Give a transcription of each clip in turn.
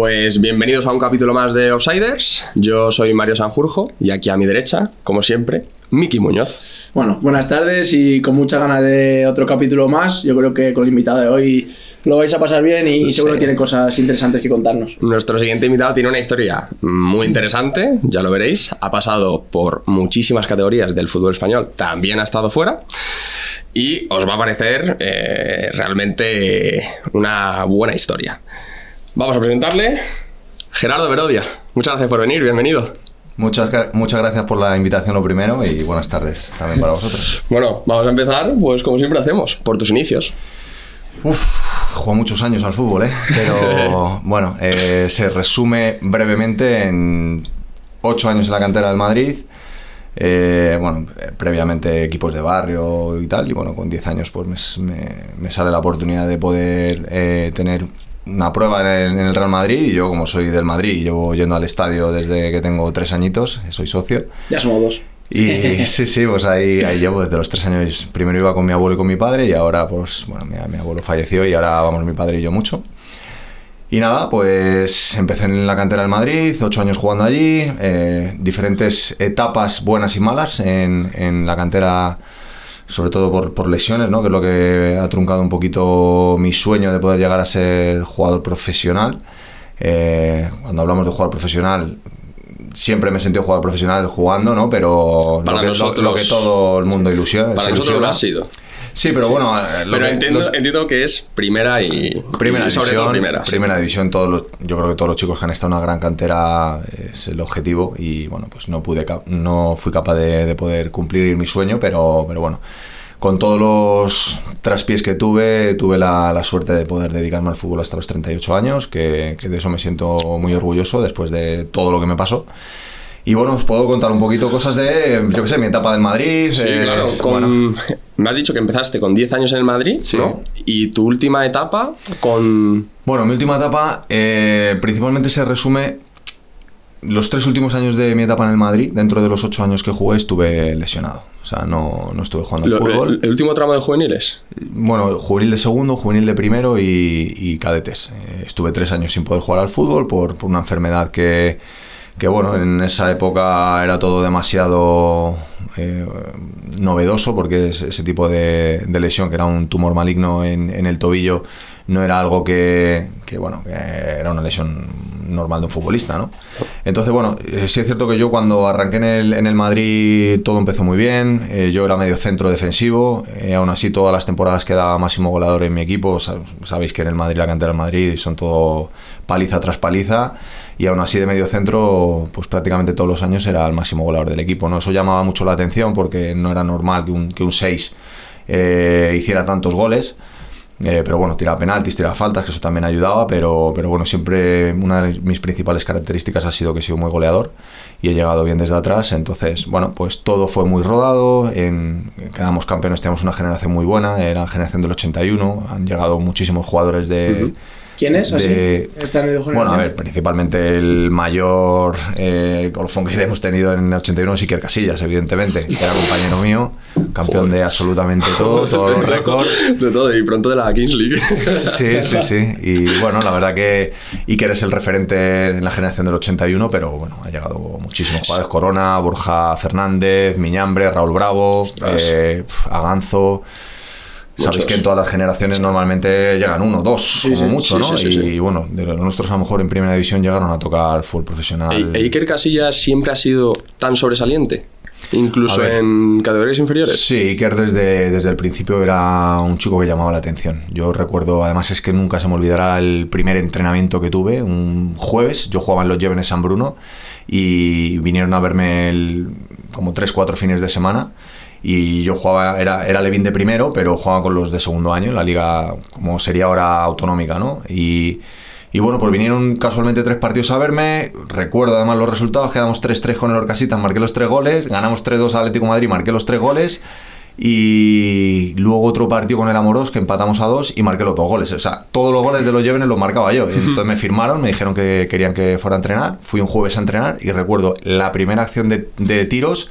Pues bienvenidos a un capítulo más de Outsiders. Yo soy Mario Sanjurjo y aquí a mi derecha, como siempre, Miki Muñoz. Bueno, buenas tardes y con mucha ganas de otro capítulo más. Yo creo que con el invitado de hoy lo vais a pasar bien y seguro que tiene cosas interesantes que contarnos. Nuestro siguiente invitado tiene una historia muy interesante, ya lo veréis. Ha pasado por muchísimas categorías del fútbol español, también ha estado fuera. Y os va a parecer eh, realmente una buena historia. Vamos a presentarle Gerardo Verodia. Muchas gracias por venir, bienvenido. Muchas, muchas gracias por la invitación lo primero y buenas tardes también para vosotros. Bueno, vamos a empezar pues como siempre hacemos, por tus inicios. Uf, juego muchos años al fútbol, ¿eh? Pero bueno, eh, se resume brevemente en ocho años en la cantera del Madrid. Eh, bueno, previamente equipos de barrio y tal, y bueno, con 10 años pues me, sale la oportunidad de poder eh, tener una prueba en el, Real Madrid y yo como soy del Madrid llevo yendo al estadio desde que tengo tres añitos, soy socio. Ya somos dos. Y sí, sí, pues ahí, ahí, llevo desde los tres años. Primero iba con mi abuelo y con mi padre y ahora pues, bueno, mi, abuelo falleció y ahora vamos mi padre y yo mucho. Y nada, pues empecé en la cantera del Madrid, ocho años jugando allí, eh, diferentes etapas buenas y malas en, en la cantera sobre todo por, por, lesiones, ¿no? que es lo que ha truncado un poquito mi sueño de poder llegar a ser jugador profesional. Eh, cuando hablamos de jugador profesional, siempre me he sentido jugador profesional jugando, ¿no? Pero para lo, que, lo, que, todo el mundo ilusiona. Para nosotros lo ha sido. Sí, pero bueno. Eh, pero entiendo, entiendo, que es primera y. Primera división. Sobre todo primera. Primera división. Todos los, yo creo que todos los chicos que han estado en una gran cantera es el objetivo. Y bueno, pues no pude no fui capaz de, de poder cumplir mi sueño, pero, pero bueno con todos los traspiés que tuve, tuve la, la, suerte de poder dedicarme al fútbol hasta los 38 años, que, que, de eso me siento muy orgulloso después de todo lo que me pasó. Y bueno, os puedo contar un poquito cosas de, yo qué sé, mi etapa del Madrid. Sí, eh, claro. Con, Me has dicho que empezaste con 10 años en el Madrid, ¿no? Y tu última etapa con... Bueno, mi última etapa eh, principalmente se resume los tres últimos años de mi etapa en el Madrid, dentro de los ocho años que jugué, estuve lesionado. O sea, no, no estuve jugando al fútbol. El, último tramo de juveniles? Bueno, juvenil de segundo, juvenil de primero y, cadetes. Eh, estuve tres años sin poder jugar al fútbol por, por una enfermedad que, que, bueno, en esa época era todo demasiado eh, novedoso porque ese tipo de, lesión, que era un tumor maligno en, el tobillo, no era algo que, que, bueno, que era una lesión normal de un futbolista, ¿no? Entonces, bueno, eh, sí es cierto que yo cuando arranqué en el, en el Madrid todo empezó muy bien, eh, yo era medio centro defensivo, eh, aún así todas las temporadas quedaba máximo goleador en mi equipo, sabéis que en el Madrid, la cantera del Madrid, son todo paliza tras paliza, y aún así de medio centro, pues prácticamente todos los años era el máximo goleador del equipo, ¿no? Eso llamaba mucho la atención porque no era normal que un, que un 6 hiciera tantos goles. Eh, pero bueno, tiraba penaltis, tiraba faltas, que eso también ayudaba, pero, pero bueno, siempre una de mis principales características ha sido que he sido muy goleador y he llegado bien desde atrás, entonces, bueno, pues todo fue muy rodado, en, quedamos campeones, tenemos una generación muy buena, era la generación del 81, han llegado muchísimos jugadores de... ¿Quién es? Así, bueno, a ver, principalmente el mayor eh, colofón que hemos tenido en el 81 es Iker Casillas, evidentemente, que era compañero mío, campeón de absolutamente todo, todos los récords. De todo, y pronto de la Kings League. Sí, sí, sí. Y bueno, la verdad que Iker es el referente en la generación del 81, pero bueno, ha llegado muchísimos jugadores: Corona, Borja Fernández, Miñambre, Raúl Bravo, eh, Aganzo. Sabéis que en todas las generaciones normalmente llegan uno, dos, como mucho, ¿no? y, bueno, de los nuestros a lo mejor en primera división llegaron a tocar full profesional. ¿E Iker Casillas siempre ha sido tan sobresaliente? Incluso en categorías inferiores. Sí, Iker desde, desde el principio era un chico que llamaba la atención. Yo recuerdo, además es que nunca se me olvidará el primer entrenamiento que tuve, un jueves, yo jugaba en los Llévenes San Bruno y vinieron a verme como tres, cuatro fines de semana y yo jugaba, era, era Levin de primero, pero jugaba con los de segundo año, en la liga como sería ahora autonómica, ¿no? Y, y bueno, pues vinieron casualmente tres partidos a verme, recuerdo además los resultados, quedamos 3-3 con el Orcasitas, marqué los tres goles, ganamos 3-2 al Atlético Madrid, marqué los tres goles, y luego otro partido con el Amoros que empatamos a dos y marqué los dos goles. O sea, todos los goles de los Llévenes los marcaba yo. Entonces me firmaron, me dijeron que querían que fuera a entrenar. Fui un jueves a entrenar y recuerdo la primera acción de, de tiros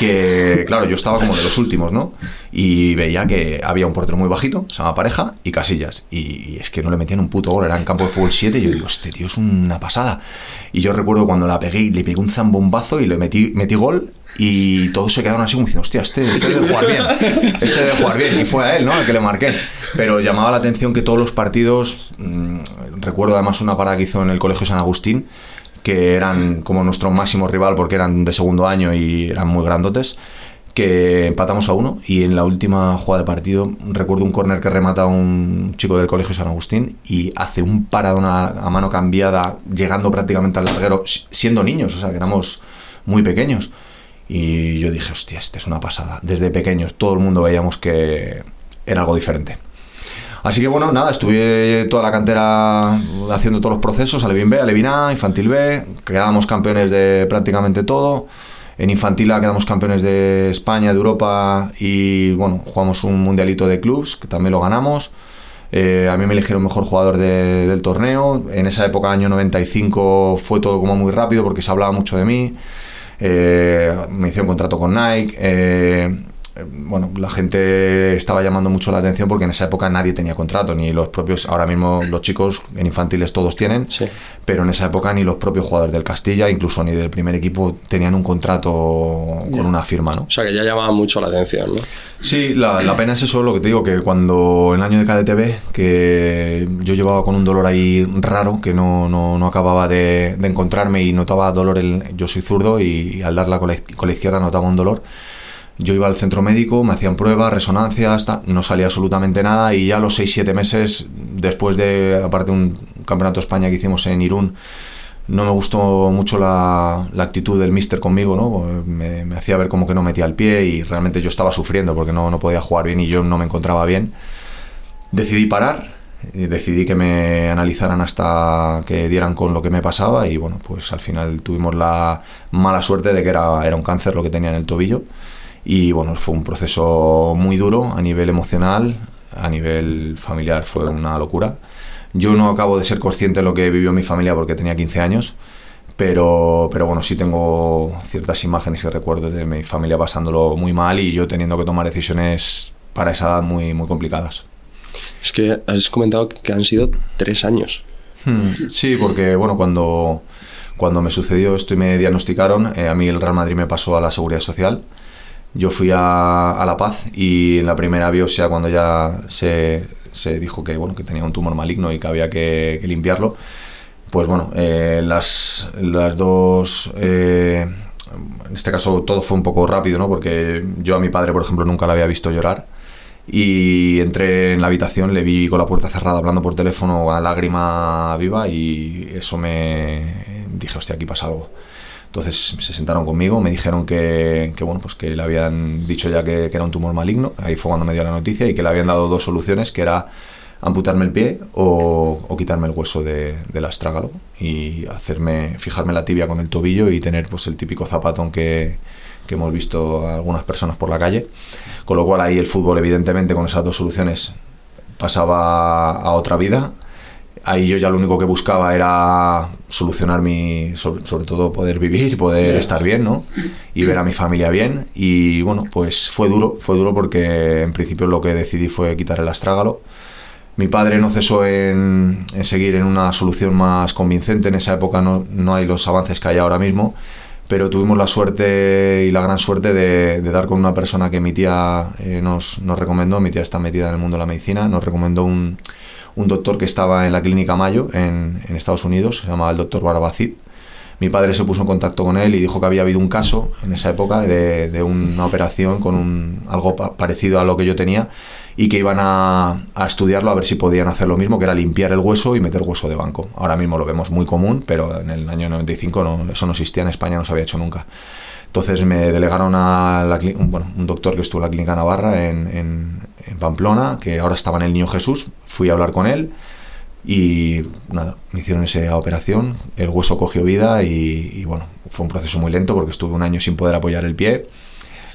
que, claro, yo estaba como de los últimos, ¿no? Y veía que había un portero muy bajito, se llama Pareja, y Casillas. Y es que no le metían un puto gol, era en campo de fútbol 7, y yo digo, este tío es una pasada. Y yo recuerdo cuando la pegué, le pegué un zambombazo y le metí, metí gol, y todos se quedaron así como diciendo, hostia, este, este debe jugar bien, este debe jugar bien. Y fue a él, ¿no? Al que le marqué. Pero llamaba la atención que todos los partidos, mmm, recuerdo además una parada que hizo en el Colegio San Agustín, que eran como nuestro máximo rival porque eran de segundo año y eran muy grandotes, que empatamos a uno y en la última jugada de partido recuerdo un córner que remata a un chico del Colegio San Agustín y hace un paradón a, a mano cambiada llegando prácticamente al larguero siendo niños, o sea que éramos muy pequeños. Y yo dije, hostia, este es una pasada. Desde pequeños todo el mundo veíamos que era algo diferente. Así que bueno, nada, estuve toda la cantera haciendo todos los procesos, Alevín B, Alevín A, Infantil B, quedamos campeones de prácticamente todo. En Infantil A quedamos campeones de España, de Europa y bueno, jugamos un mundialito de clubs, que también lo ganamos. Eh, a mí me eligieron mejor jugador de, del torneo. En esa época, año 95, fue todo como muy rápido porque se hablaba mucho de mí. Eh, me hice un contrato con Nike. Eh, bueno, la gente estaba llamando mucho la atención porque en esa época nadie tenía contrato, ni los propios, ahora mismo los chicos en infantiles todos tienen, Sí. pero en esa época ni los propios jugadores del Castilla, incluso ni del primer equipo, tenían un contrato con una firma, ¿no? O sea que ya llamaba mucho la atención, ¿no? Sí, la, la pena es eso, lo que te digo, que cuando en el año de KDTV, que yo llevaba con un dolor ahí raro, que no, no, no acababa de, de encontrarme y notaba dolor, el, yo soy zurdo y, al darla con la, con la izquierda notaba un dolor. Yo iba al centro médico, me hacían pruebas, resonancias, ta- no salía absolutamente nada y ya a los 6-7 meses, después de, aparte un campeonato de España que hicimos en Irún, no me gustó mucho la, la actitud del mister conmigo, ¿no? Me, me hacía ver como que no metía el pie y realmente yo estaba sufriendo porque no, no podía jugar bien y yo no me encontraba bien. Decidí parar, y decidí que me analizaran hasta que dieran con lo que me pasaba y bueno, pues al final tuvimos la mala suerte de que era, era un cáncer lo que tenía en el tobillo y bueno, fue un proceso muy duro a nivel emocional, a nivel familiar fue una locura. Yo no acabo de ser consciente de lo que vivió mi familia porque tenía 15 años, pero, pero bueno, sí tengo ciertas imágenes y recuerdos de mi familia pasándolo muy mal y yo teniendo que tomar decisiones para esa edad muy, muy complicadas. Es que has comentado que han sido tres años. Hmm, Sí, porque bueno, cuando, cuando me sucedió esto y me diagnosticaron, eh, a mí el Real Madrid me pasó a la Seguridad Social. Yo fui a, a La Paz y en la primera biopsia, cuando ya se, se dijo que, bueno, que tenía un tumor maligno y que había que, limpiarlo, pues bueno, eh, las, las dos... eh, en este caso todo fue un poco rápido, ¿no? Porque yo a mi padre, por ejemplo, nunca la había visto llorar. Y entré en la habitación, le vi con la puerta cerrada hablando por teléfono a lágrima viva y eso me dije, hostia, aquí pasa algo. Entonces se sentaron conmigo, me dijeron que, que, bueno, pues que le habían dicho ya que, era un tumor maligno, ahí fue cuando me dio la noticia y que le habían dado dos soluciones, que era amputarme el pie o, o quitarme el hueso de, del astrágalo y hacerme, fijarme la tibia con el tobillo y tener pues el típico zapatón que, que hemos visto a algunas personas por la calle. Con lo cual ahí el fútbol, evidentemente, con esas dos soluciones pasaba a otra vida. Ahí yo ya lo único que buscaba era solucionar mi, sobre, sobre todo poder vivir, poder estar bien, ¿no? Y ver a mi familia bien. Y bueno, pues fue duro, fue duro porque en principio lo que decidí fue quitar el astrágalo. Mi padre no cesó en, en seguir en una solución más convincente. En esa época no, no hay los avances que hay ahora mismo pero tuvimos la suerte y la gran suerte de, de dar con una persona que mi tía eh, nos, nos, recomendó, mi tía está metida en el mundo de la medicina, nos recomendó un, un doctor que estaba en la clínica Mayo en, Estados Unidos, se llamaba el doctor Barbacid. Mi padre se puso en contacto con él y dijo que había habido un caso en esa época de, una operación con un, algo pa parecido a lo que yo tenía y que iban a, estudiarlo a ver si podían hacer lo mismo, que era limpiar el hueso y meter hueso de banco. Ahora mismo lo vemos muy común, pero en el año 95 no, eso no existía en España, no se había hecho nunca. Entonces me delegaron a la, un, bueno, un doctor que estuvo en la clínica Navarra en, en, Pamplona, que ahora estaba en el Niño Jesús. Fui a hablar con él y nada, me hicieron esa operación, el hueso cogió vida y, y bueno, fue un proceso muy lento porque estuve un año sin poder apoyar el pie.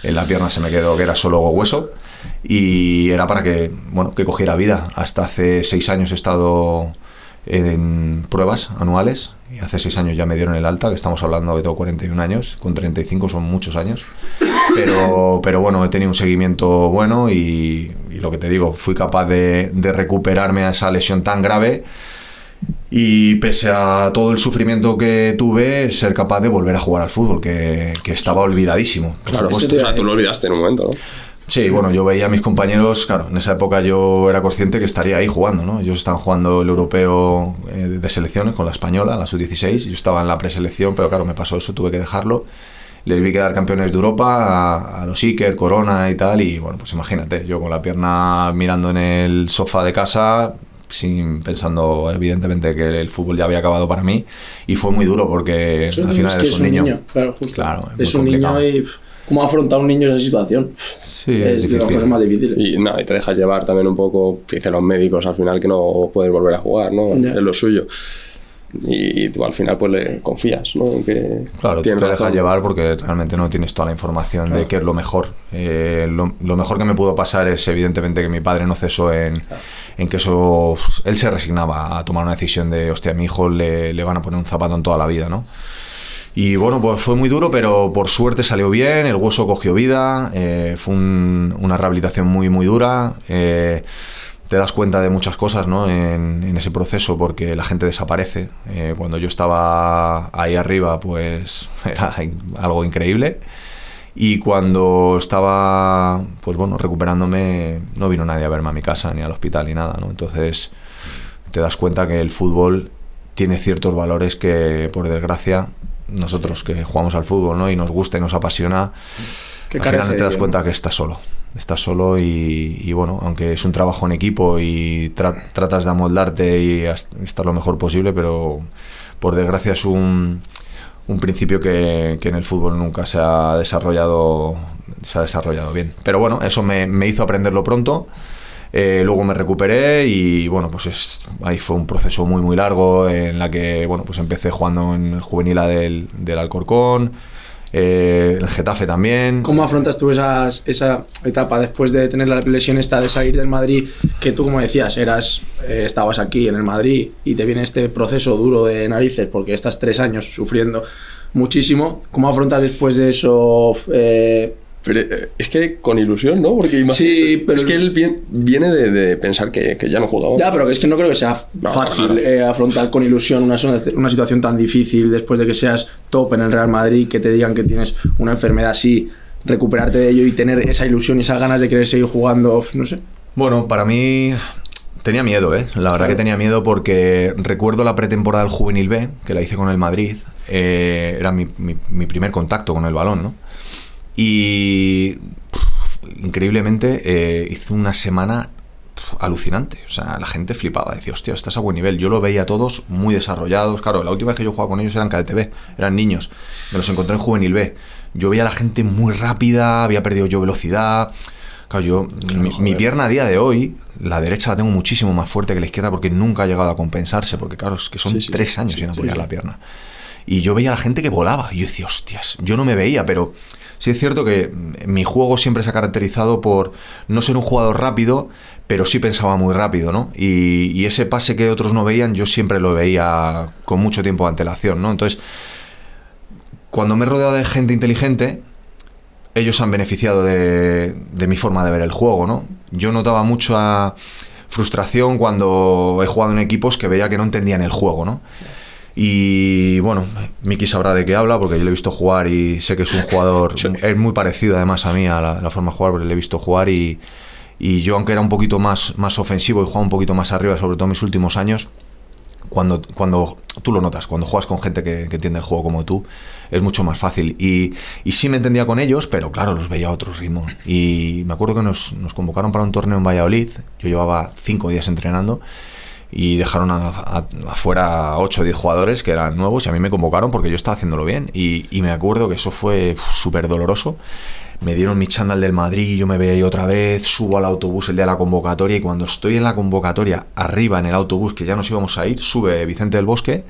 En la pierna se me quedó que era solo hueso y era para que, bueno, que cogiera vida. Hasta hace seis años he estado en pruebas anuales y hace seis años ya me dieron el alta, que estamos hablando de todo 41 años, con 35 son muchos años, pero, pero bueno, he tenido un seguimiento bueno y, lo que te digo, fui capaz de, de recuperarme a esa lesión tan grave y pese a todo el sufrimiento que tuve, ser capaz de volver a jugar al fútbol, que, que estaba olvidadísimo. Claro, o sea, tú lo olvidaste en un momento, ¿no? Sí, bueno, yo veía a mis compañeros, claro, en esa época yo era consciente que estaría ahí jugando, ¿no? Ellos estaban jugando el europeo eh, de selecciones con la española, la sub-16, yo estaba en la preselección, pero claro, me pasó eso, tuve que dejarlo. Les vi quedar campeones de Europa a, los Iker, Corona y tal, y bueno, pues imagínate, yo con la pierna mirando en el sofá de casa, sin pensando evidentemente que el fútbol ya había acabado para mí y fue muy duro porque al final es, un niño, claro, justo. claro es, un niño y cómo afrontar un niño esa situación. Sí, es, de las cosas más difíciles. Y, no, y te dejas llevar también un poco dicen los médicos al final que no puedes volver a jugar no es lo suyo. Y, tú al final pues le confías, ¿no? que claro, tú te dejas llevar porque realmente no tienes toda la información de qué es lo mejor. Eh, lo, mejor que me pudo pasar es evidentemente que mi padre no cesó en, en, que eso... Él se resignaba a tomar una decisión de, hostia, a mi hijo le, le van a poner un zapato en toda la vida, ¿no? Y bueno, pues fue muy duro, pero por suerte salió bien, el hueso cogió vida, eh, fue una rehabilitación muy, muy dura. Eh, te das cuenta de muchas cosas ¿no? en, ese proceso porque la gente desaparece. Eh, cuando yo estaba ahí arriba, pues era algo increíble. Y cuando estaba, pues bueno, recuperándome, no vino nadie a verme a mi casa, ni al hospital, ni nada, ¿no? Entonces te das cuenta que el fútbol tiene ciertos valores que, por desgracia, nosotros que jugamos al fútbol, ¿no? Y nos gusta y nos apasiona, al final te das cuenta que estás solo. Estás solo y, bueno, aunque es un trabajo en equipo y tratas de amoldarte y estar lo mejor posible, pero por desgracia es un, un principio que, en el fútbol nunca se ha desarrollado se ha desarrollado bien. Pero bueno, eso me, me hizo aprenderlo pronto. Eh, luego me recuperé y bueno, pues es, ahí fue un proceso muy muy largo en la que bueno, pues empecé jugando en el juvenil del, del Alcorcón, eh, el Getafe también. ¿Cómo afrontas tú esas, esa etapa después de tener la lesión esta de salir del Madrid? Que tú, como decías, eras, eh, estabas aquí en el Madrid y te viene este proceso duro de narices porque estás tres años sufriendo muchísimo. ¿Cómo afrontas después de eso? Eh, pero eh, es que con ilusión, ¿no? Porque sí, pero es que él viene de, pensar que, ya no jugaba. Ya, pero es que no creo que sea fácil eh, afrontar con ilusión una, una, situación tan difícil después de que seas top en el Real Madrid, que te digan que tienes una enfermedad así, recuperarte de ello y tener esa ilusión y esas ganas de querer seguir jugando, no sé. Bueno, para mí tenía miedo, ¿eh? La verdad que tenía miedo porque recuerdo la pretemporada del Juvenil B, que la hice con el Madrid. Eh, era mi, mi primer contacto con el balón, ¿no? Y increíblemente eh, hizo una semana alucinante. O sea, la gente flipaba. Decía, hostia, estás a buen nivel. Yo lo veía a todos muy desarrollados. Claro, la última vez que yo jugaba con ellos eran KDTB, eran niños. Me los encontré en Juvenil B. Yo veía a la gente muy rápida, había perdido yo velocidad. Claro, yo, mi, pierna a día de hoy, la derecha la tengo muchísimo más fuerte que la izquierda porque nunca ha llegado a compensarse. Porque, claro, es que son tres años sin apoyar la pierna. Y yo veía a la gente que volaba. Y yo decía, hostias, yo no me veía, pero Sí es cierto que mi juego siempre se ha caracterizado por no ser un jugador rápido, pero sí pensaba muy rápido, ¿no? Y, ese pase que otros no veían, yo siempre lo veía con mucho tiempo de antelación, ¿no? Entonces, cuando me he rodeado de gente inteligente, ellos han beneficiado de, de mi forma de ver el juego, ¿no? Yo notaba mucha frustración cuando he jugado en equipos que veía que no entendían el juego, ¿no? Y bueno, Miki sabrá de qué habla porque yo le he visto jugar y sé que es un jugador, es muy parecido además a mí, a la, forma de jugar, porque le he visto jugar y, y, yo aunque era un poquito más, más ofensivo y jugaba un poquito más arriba, sobre todo en mis últimos años, cuando, cuando tú lo notas, cuando juegas con gente que, entiende el juego como tú, es mucho más fácil. Y, y, sí me entendía con ellos, pero claro, los veía a otro ritmo. Y me acuerdo que nos, nos convocaron para un torneo en Valladolid, yo llevaba cinco días entrenando y dejaron afuera a 8 o 10 jugadores que eran nuevos y a mí me convocaron porque yo estaba haciéndolo bien y, me acuerdo que eso fue súper doloroso. Me dieron mi chándal del Madrid, yo me veía ahí otra vez, subo al autobús el día de la convocatoria y cuando estoy en la convocatoria, arriba en el autobús que ya nos íbamos a ir, sube Vicente del Bosque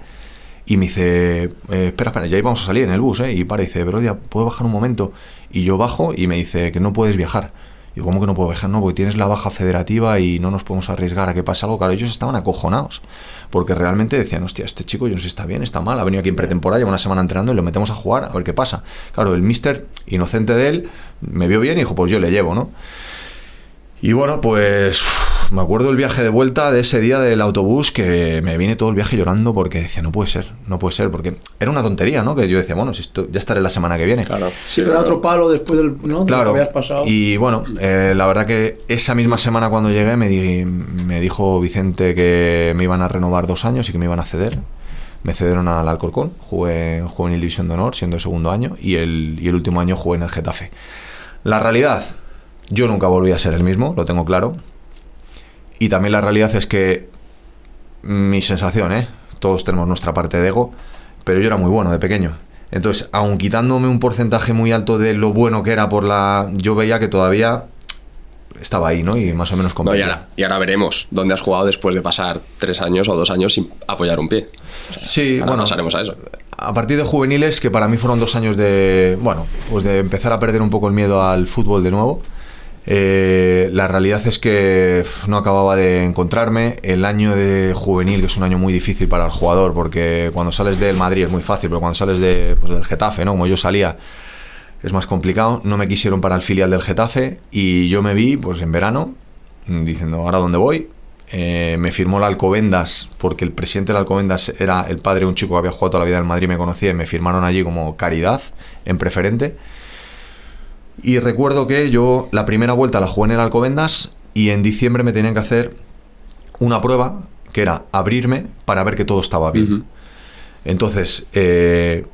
y me dice, eh, espera, espera, ya íbamos a salir en el bus, ¿eh? Y para y dice, pero ¿puedo bajar un momento? Y yo bajo y me dice que no puedes viajar. Digo, ¿cómo que no puedo viajar? No, porque tienes la baja federativa y no nos podemos arriesgar a que pase algo. Claro, ellos estaban acojonados. Porque realmente decían, hostia, este chico yo no sé si está bien, está mal, ha venido aquí en pretemporada, lleva una semana entrenando y lo metemos a jugar a ver qué pasa. Claro, el mister, inocente de él, me vio bien y dijo, pues yo le llevo, ¿no? Y bueno, pues me acuerdo el viaje de vuelta de ese día del autobús que me vine todo el viaje llorando porque decía, no puede ser, no puede ser, porque era una tontería, ¿no? Que yo decía, bueno, si esto ya estaré la semana que viene. Claro. Sí, pero era otro palo después del. ¿no? de lo Claro. que habías pasado. Y bueno, eh, la verdad que esa misma semana cuando llegué me, di- me dijo Vicente que me iban a renovar dos años y que me iban a ceder. Me cedieron al Alcorcón, jugué en Juvenil División de Honor, siendo el segundo año, y el, y el último año jugué en el Getafe. La realidad, yo nunca volví a ser el mismo, lo tengo claro. Y también la realidad es que mi sensación, ¿eh? Todos tenemos nuestra parte de ego, pero yo era muy bueno de pequeño. Entonces, aun quitándome un porcentaje muy alto de lo bueno que era por la... Yo veía que todavía estaba ahí, ¿no? Y más o menos No, y, ahora, y ahora veremos dónde has jugado después de pasar tres años o dos años sin apoyar un pie. Sí, Ahora bueno, pasaremos a eso. a partir de juveniles, que para mí fueron dos años de, bueno, pues de empezar a perder un poco el miedo al fútbol de nuevo. Eh, la realidad es que no acababa de encontrarme. El año de juvenil, que es un año muy difícil para el jugador, porque cuando sales del Madrid es muy fácil, pero cuando sales de, pues, del Getafe, ¿no? Como yo salía, es más complicado. No me quisieron para el filial del Getafe y yo me vi, pues en verano, mm, diciendo, ¿ahora dónde voy? Eh, me firmó el Alcobendas, porque el presidente del Alcobendas era el padre de un chico que había jugado toda la vida en Madrid, me conocía y me firmaron allí como caridad en preferente. Y recuerdo que yo la primera vuelta la jugué en el Alcobendas y en diciembre me tenían que hacer una prueba que era abrirme para ver que todo estaba bien. Entonces, eh,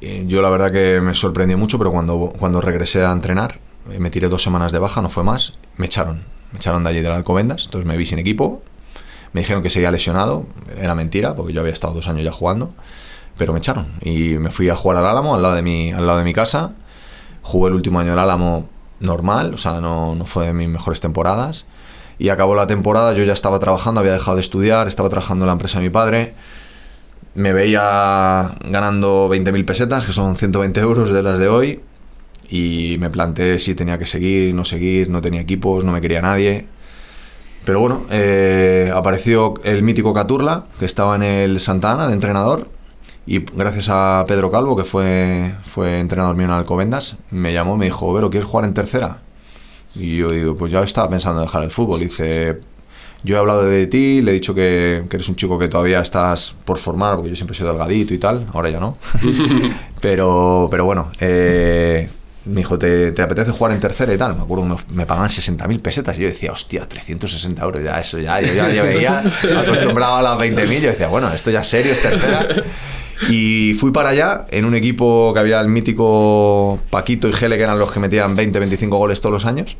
eh, yo la verdad que me sorprendió mucho, pero cuando, cuando regresé a entrenar, eh, me tiré dos semanas de baja, no fue más, me echaron. Me echaron de allí del Alcobendas, entonces me vi sin equipo. Me dijeron que seguía lesionado, era mentira, porque yo había estado dos años ya jugando, pero me echaron. Y me fui a jugar al Álamo, al lado de mi, al lado de mi casa. Jugué el último año del Álamo normal, o sea, no, no fue de mis mejores temporadas. Y acabó la temporada, yo ya estaba trabajando, había dejado de estudiar, estaba trabajando en la empresa de mi padre me veía ganando 20.000 pesetas, que son 120 euros de las de hoy, y me planteé si tenía que seguir, no seguir, no tenía equipos, no me quería nadie. Pero bueno, eh, apareció el mítico Caturla, que estaba en el Santa Ana de entrenador, y gracias a Pedro Calvo, que fue, fue entrenador mío en Alcobendas, me llamó, me dijo, Vero, ¿quieres jugar en tercera? Y yo digo, pues ya estaba pensando en dejar el fútbol. Y dice, yo he hablado de ti, le he dicho que, que eres un chico que todavía estás por formar, porque yo siempre he sido delgadito y tal, ahora ya no. pero, pero bueno, eh, me dijo, ¿te, te apetece jugar en tercera y tal? Me acuerdo, me, me pagaban 60.000 pesetas y yo decía, hostia, 360 euros, ya eso, ya, yo ya, ya veía, acostumbrado a las 20.000, yo decía, bueno, esto ya es serio, es tercera. Y fui para allá en un equipo que había el mítico Paquito y Gele, que eran los que metían 20, 25 goles todos los años.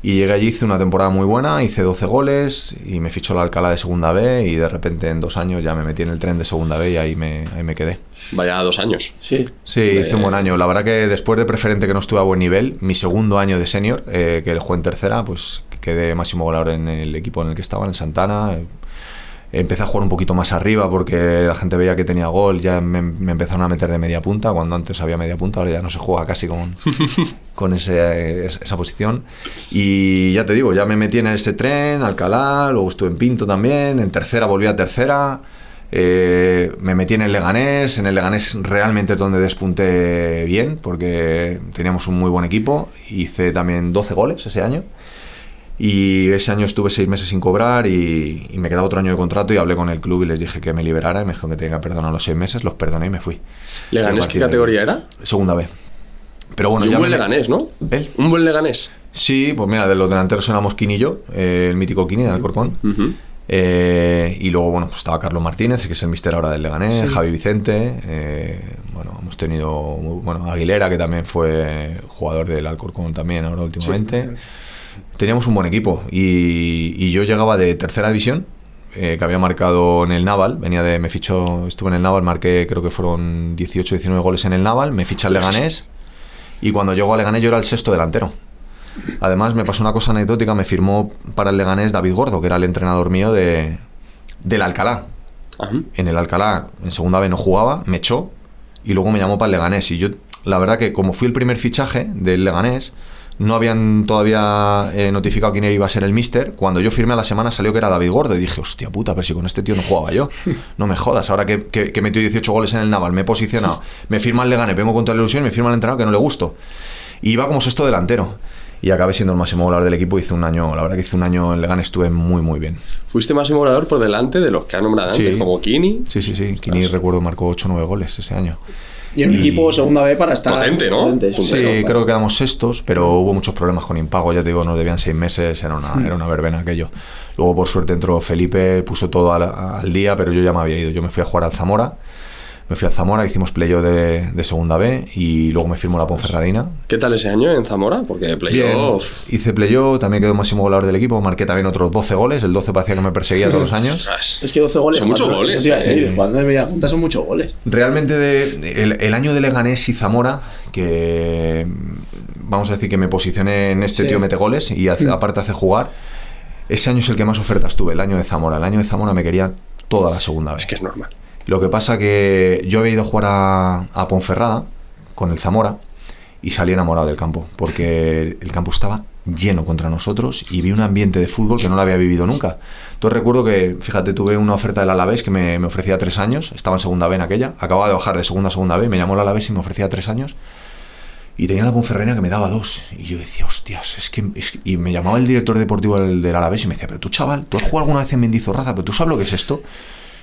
Y llegué allí, hice una temporada muy buena, hice 12 goles y me fichó la Alcalá de segunda B y de repente en dos años ya me metí en el tren de segunda B y ahí me, ahí me quedé. Vaya dos años. Sí. Sí, hice un buen año. La verdad que después de preferente que no estuve a buen nivel, mi segundo año de senior, eh, que jugué en tercera, pues quedé máximo goleador en el equipo en el que estaba, en el Santana. Eh, Empecé a jugar un poquito más arriba porque la gente veía que tenía gol, ya me, me empezaron a meter de media punta, cuando antes había media punta, ahora ya no se juega casi con, con ese- esa posición. Y ya te digo, ya me metí en ese tren, Alcalá, luego estuve en Pinto también, en tercera volví a tercera. eh, me metí en el Leganés, en el Leganés realmente es donde despunté bien, porque teníamos un muy buen equipo, hice también 12 goles ese año, y ese año estuve seis meses sin cobrar y, y me quedaba otro año de contrato y hablé con el club y les dije que me liberara y me dijeron que tenía que perdonar los seis meses, los perdoné y me fui. ¿Leganés qué categoría era? Segunda B. Pero bueno, y un ya buen me- Leganés, ¿no? ¿El? Un buen Leganés. Sí, pues mira, de los delanteros éramos Kini y yo, eh, el mítico Kini de Alcorcón. Eh, y luego, bueno, pues estaba Carlos Martínez, que es el mister ahora del Leganés, Javi Vicente, eh, bueno, hemos tenido, bueno, Aguilera, que también fue jugador del Alcorcón también ahora últimamente. Teníamos un buen equipo y, y yo llegaba de tercera división, eh, que había marcado en el Naval, venía de, me fichó, estuve en el Naval, marqué creo que fueron 18, 19 goles en el Naval, me ficha el Leganés y cuando llego al Leganés yo era el sexto delantero. Además, me pasó una cosa anecdótica, me firmó para el Leganés David Gordo, que era el entrenador mío de, del Alcalá. Ajá. En el Alcalá, en segunda vez no jugaba, me echó y luego me llamó para el Leganés. Y yo, la verdad que como fui el primer fichaje del Leganés, no habían todavía eh, notificado quién iba a ser el mister. Cuando yo firmé a la semana salió que era David Gordo y dije, hostia puta, pero si con este tío no jugaba yo. No me jodas, ahora que, que, que metió 18 goles en el Naval, me he posicionado, me firma el Legane, vengo contra la ilusión y me firma el entrenador que no le gusto. Y iba como sexto delantero. Y acabé siendo el máximo goleador del equipo. Hice un año, la verdad que hice un año en Legan, estuve muy, muy bien. Fuiste máximo goleador por delante de los que ha nombrado antes, Sí. como Kini. Sí, sí, sí. Kini, recuerdo, marcó 8 o 9 goles ese año. Y en un equipo segunda B para estar. Potente, ¿no? potente, Sí, Sí, claro. creo que quedamos sextos, pero hubo muchos problemas con impago. Ya te digo, nos debían seis meses, era una, era una verbena aquello. Luego, por suerte, entró Felipe, puso todo al, al día, pero yo ya me había ido. Yo me fui a jugar al Zamora. Me fui al Zamora, hicimos playo de, de segunda B y luego me firmó la Ponferradina. ¿Qué tal ese año en Zamora? Porque playoff. hice playo, también quedé máximo goleador del equipo, marqué también otros 12 goles, el 12 parecía que me perseguía todos los años. Ostras. Es que 12 goles. Son muchos goles, eso decir. Cuando media punta son muchos goles. Realmente de, el, el año de Leganés y Zamora, que vamos a decir que me posicioné en este Sí. tío mete goles y hace- aparte hace jugar, ese año es el que más ofertas tuve, el año de Zamora. El año de Zamora me quería toda la segunda vez. Es que es normal. Lo que pasa que yo había ido a jugar a, a Ponferrada con el Zamora y salí enamorado del campo, porque el campo estaba lleno contra nosotros y vi un ambiente de fútbol que no lo había vivido nunca. Entonces recuerdo que, fíjate, tuve una oferta del Alavés que me, ofrecía tres años, estaba en segunda B en aquella, acababa de bajar de segunda a segunda B, me llamó el Alavés y me ofrecía tres años. Y tenía la Ponferrina que me daba dos. Y yo decía, hostias, es que, es que-". Y me llamaba el director deportivo del, del Alavés y me decía, pero tú, chaval, tú has jugado alguna vez en Mendizorraza, pero tú sabes lo que es esto.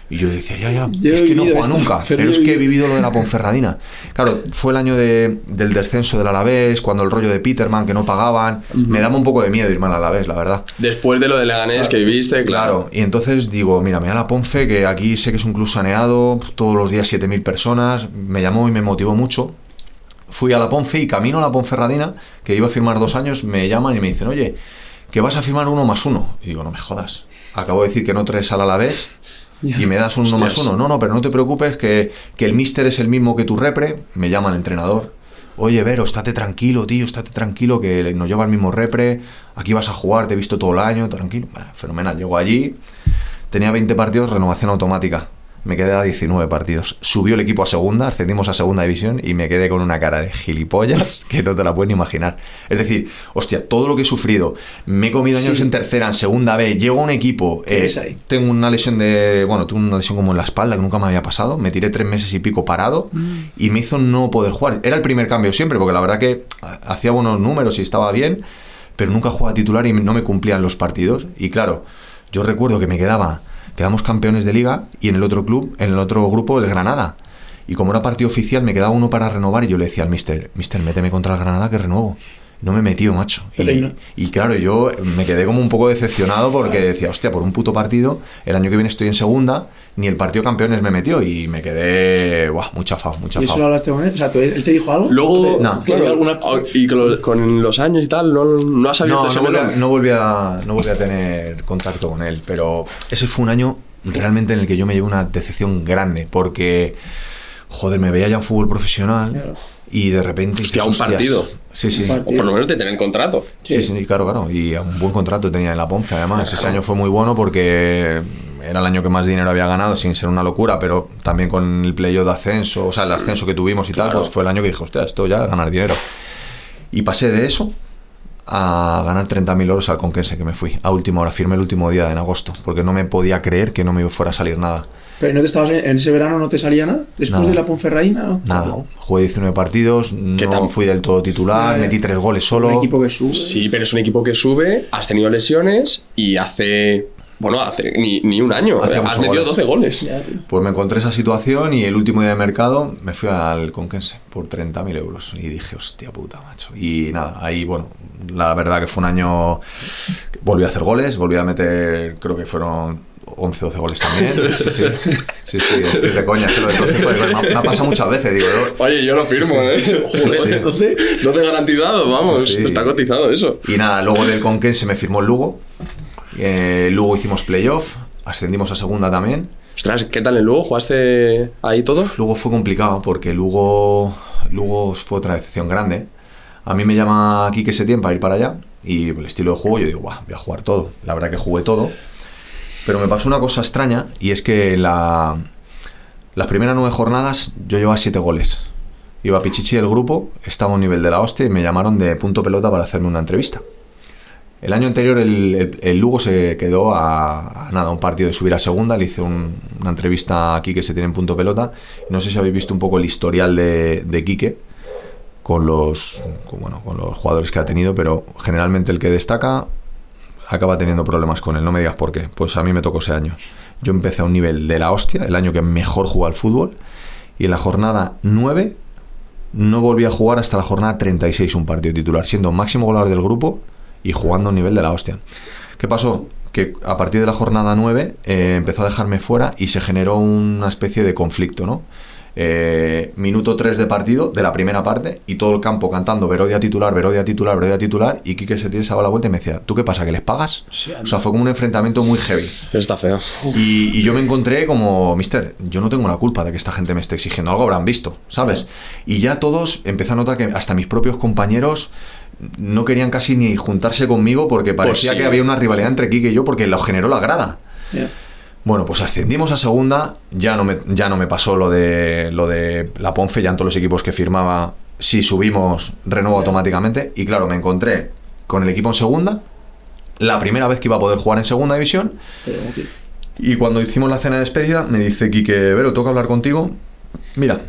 Y yo decía, ya, ya, Yo es que no juega esto, nunca. pero es que he vivido- lo de la Ponferradina. Claro, fue el año de- del descenso del Alavés, cuando el rollo de Peterman, que no pagaban. Me daba un poco de miedo irme al Alavés, la verdad. Después de lo de Leganés que viviste, claro. Claro, y entonces digo, mira, me da la Ponfe, que aquí sé que es un club saneado, todos los días 7.000 personas, me llamó y me motivó mucho. Fui a la Ponfe y camino a la Ponferradina, que iba a firmar dos años, me llaman y me dicen, oye, que vas a firmar uno más uno. Y digo, no me jodas. Acabo de decir que no traes al Alavés y me das un uno más uno. No, no, pero no te preocupes, que, que el míster es el mismo que tu repre. Me llama el entrenador. Oye, Vero, estate tranquilo, tío, estate tranquilo, que nos lleva el mismo repre. Aquí vas a jugar, te he visto todo el año, tranquilo. Bueno, fenomenal. Llego allí, tenía 20 partidos, renovación automática. Me quedé a 19 partidos. Subió el equipo a segunda, ascendimos a segunda división y me quedé con una cara de gilipollas que no te la puedes ni imaginar. Es decir, hostia, todo lo que he sufrido, me he comido años Sí. en tercera, en segunda B, llego a un equipo, ¿Qué eh, ahí? tengo una lesión de, bueno, tuve una lesión como en la espalda que nunca me había pasado, me tiré tres meses y pico parado y me hizo no poder jugar. Era el primer cambio siempre, porque la verdad que ha- hacía buenos números y estaba bien, pero nunca jugaba titular y no me cumplían los partidos. Y claro, yo recuerdo que me quedaba, quedamos campeones de liga y en el otro club, en el otro grupo, el Granada. Y como era partido oficial, me quedaba uno para renovar y yo le decía al mister, mister, méteme contra el Granada que renuevo. No me metió, macho. Pero y claro, yo me quedé como un poco decepcionado porque decía, hostia, por un puto partido, el año que viene estoy en segunda, ni el partido campeones me metió y me quedé, buah, muy chafado, muy ¿Y eso lo hablaste con él? O sea, ¿tú- ¿él te dijo algo? Luego, ¿Te- No. alguna- oh, y con, lo- con los años y tal, no, no has abierto No, ese no volví, a, no, volví a, no volví a tener contacto con él, pero ese fue un año realmente en el que yo me llevé una decepción grande, porque, joder, me veía ya en fútbol profesional Claro. y de repente... Hostia, dices, un partido. Sí, sí. O por lo menos de tener contrato. Sí, sí, claro, claro. Y un buen contrato tenía en la Ponce, además. Ese año fue muy bueno porque era el año que más dinero había ganado, sin ser una locura, pero también con el playoff de ascenso, o sea, el ascenso que tuvimos y tal, pues fue el año que dije, hostia, esto ya ganar dinero. Y pasé de eso a ganar 30.000 euros al Conquense, que me fui a última hora. Firmé el último día en agosto, porque no me podía creer que no me fuera a salir nada. Pero ¿no te estabas en, en ese verano no te salía nada? Después Nada. de la Ponferradina, ¿no? Nada. No. Jugué 19 partidos, ¿Qué no tal? fui del todo titular, Eh, metí tres goles solo. Un equipo que sube. Sí, pero es un equipo que sube, has tenido lesiones y hace. Bueno, hace ni, ni un año. Hacía has metido goles. 12 goles. Pues me encontré esa situación y el último día de mercado me fui al Conquense por 30.000 euros. Y dije, hostia puta, macho. Y nada, ahí, bueno, la verdad que fue un año. Volví a hacer goles, volví a meter, creo que fueron 11 12 goles también. Sí, sí. Sí, sí, estoy de coña. es que lo de 12 fue- me, ha, me ha pasado muchas veces, digo. yo- Oye, yo lo firmo, ¿eh? Joder, sí. entonces, no te he garantizado, vamos. Sí, sí. Está cotizado eso. Y nada, luego del Conquense me firmó el Lugo. Eh, luego hicimos playoff, ascendimos a segunda también. Ostras, ¿qué tal en Lugo? ¿Jugaste ahí todo? Luego fue complicado porque Lugo, Lugo fue otra decepción grande. A mí me llama Quique Setién para ir para allá y el estilo de juego yo digo, "Buah, voy a jugar todo. La verdad que jugué todo. Pero me pasó una cosa extraña y es que la, las primeras nueve jornadas yo llevaba siete goles. Iba Pichichi del grupo, estaba a un nivel de la hostia y me llamaron de punto pelota para hacerme una entrevista. El año anterior el, Lugo se quedó a, a nada, un partido de subir a segunda. Le hice un- una entrevista aquí que se tiene en punto pelota. No sé si habéis visto un poco el historial de, de Quique con los, con, bueno, con los jugadores que ha tenido, pero generalmente el que destaca acaba teniendo problemas con él. No me digas por qué. Pues a mí me tocó ese año. Yo empecé a un nivel de la hostia, el año que mejor jugué al fútbol, y en la jornada 9 no volví a jugar hasta la jornada 36 un partido titular, siendo máximo goleador del grupo y jugando a un nivel de la hostia. ¿Qué pasó? Que a partir de la jornada 9 eh, empezó a dejarme fuera y se generó una especie de conflicto, ¿no? Eh, minuto 3 de partido, de la primera parte, y todo el campo cantando Verodia titular, Verodia titular, Verodia titular, y Quique se se daba la vuelta y me decía, ¿tú qué pasa? ¿Que les pagas? o sea, fue como un enfrentamiento muy heavy. Está feo. Y, y yo me encontré como, mister, yo no tengo la culpa de que esta gente me esté exigiendo, algo habrán visto, ¿sabes? Y ya todos empecé a notar que hasta mis propios compañeros no querían casi ni juntarse conmigo porque parecía sí. que había una rivalidad entre Kike y yo porque lo generó la grada. Bueno, pues ascendimos a segunda, ya no me, ya no me pasó lo de, lo de la Ponfe, ya en todos los equipos que firmaba, si subimos, renuevo automáticamente. Y claro, me encontré con el equipo en segunda, la primera vez que iba a poder jugar en segunda división. Y cuando hicimos la cena de despedida, me dice Quique, Vero, toca hablar contigo. Mira,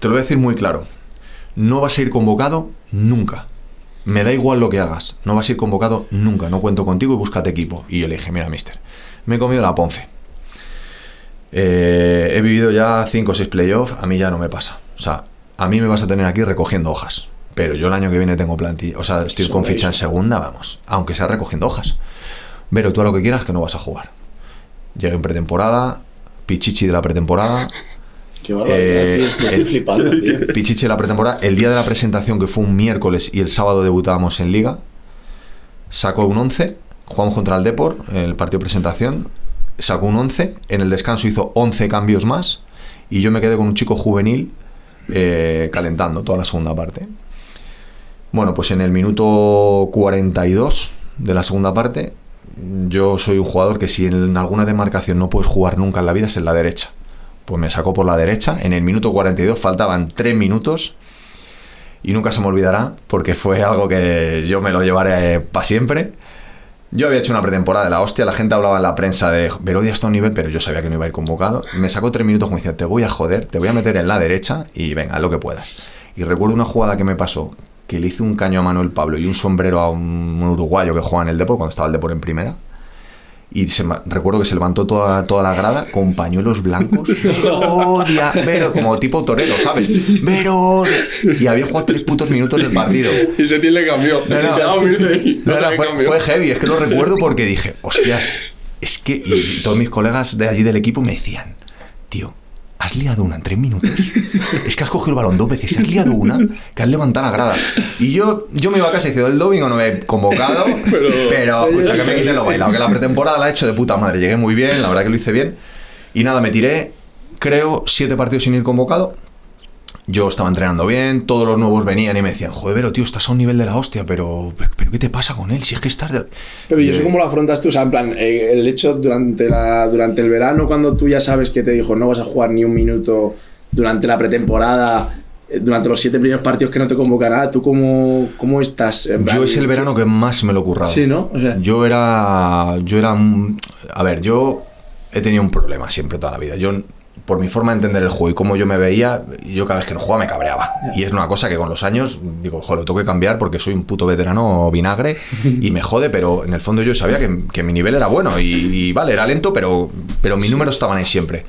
te lo voy a decir muy claro. No vas a ir convocado nunca. Me da igual lo que hagas. No vas a ir convocado nunca. No cuento contigo y búscate equipo. Y yo le dije, mira, mister, me he comido la Ponce. Eh, he vivido ya 5 o 6 playoffs. A mí ya no me pasa. O sea, a mí me vas a tener aquí recogiendo hojas. Pero yo el año que viene tengo plantilla. O sea, estoy con ficha en segunda, vamos. Aunque sea recogiendo hojas. Vero, tú a lo que quieras que no vas a jugar. Llegué en pretemporada, Pichichi de la pretemporada, Qué barbaridad, Eh, tío. Me estoy el- flipando, tío. Pichichi de la pretemporada, el día de la presentación que fue un miércoles y el sábado debutábamos en liga, sacó un 11, jugamos contra el Depor, el partido de presentación, sacó un 11, en el descanso hizo 11 cambios más y yo me quedé con un chico juvenil eh, calentando toda la segunda parte. Bueno, pues en el minuto 42 de la segunda parte, yo soy un jugador que si en alguna demarcación no puedes jugar nunca en la vida es en la derecha. Pues me sacó por la derecha. En el minuto 42 faltaban 3 minutos. Y nunca se me olvidará porque fue algo que yo me lo llevaré para siempre. Yo había hecho una pretemporada de la hostia, la gente hablaba en la prensa de Verodia está a un nivel, pero yo sabía que no iba a ir convocado. Me sacó tres minutos como decía, te voy a joder, te voy a meter en la derecha y venga, lo que puedas. Y recuerdo una jugada que me pasó, que le hice un caño a Manuel Pablo y un sombrero a un, uruguayo que jugaba en el Depor cuando estaba el Depor en primera. Y se recuerdo que se levantó toda, toda la grada con pañuelos blancos. Verodia, Vero, como tipo torero, ¿sabes? Verodia. Y había jugado tres putos minutos del partido. Y se le cambió. No, no. Fue, fue heavy, es que lo recuerdo porque dije, hostias, es que. Y todos mis colegas de allí del equipo me decían, tío, has liado una en tres minutos. Es que has cogido el balón dos veces, has liado una, que has levantado la grada. Y yo, yo me iba a casa y dije, el domingo no me he convocado, pero, Pero- escucha que me quiten lo bailado, que la pretemporada la he hecho de puta madre, llegué muy bien, la verdad que lo hice bien. Y nada, me tiré, creo, siete partidos sin ir convocado. Yo estaba entrenando bien, todos los nuevos venían y me decían, joder, pero tío, estás a un nivel de la hostia, pero, pero, pero ¿qué te pasa con él? Si es que estás... de-". Pero ¿y eso Eh, cómo lo afrontas tú? O sea, en plan, eh, el hecho durante, la, durante el verano, cuando tú ya sabes que te dijo no vas a jugar ni un minuto durante la pretemporada, eh, durante los siete primeros partidos que no te convocará, ¿tú cómo, cómo estás? En Yo es el verano que más me lo he currado. Sí, ¿no? O sea- yo era. Yo era. A ver, yo he tenido un problema siempre toda la vida. Yo, por mi forma de entender el juego y cómo yo me veía, yo cada vez que no jugaba me cabreaba. Y es una cosa que con los años digo, joder, lo tengo que cambiar porque soy un puto veterano vinagre y me jode, pero en el fondo yo sabía que, que mi nivel era bueno y, y vale, era lento, pero, pero mis números estaban ahí siempre.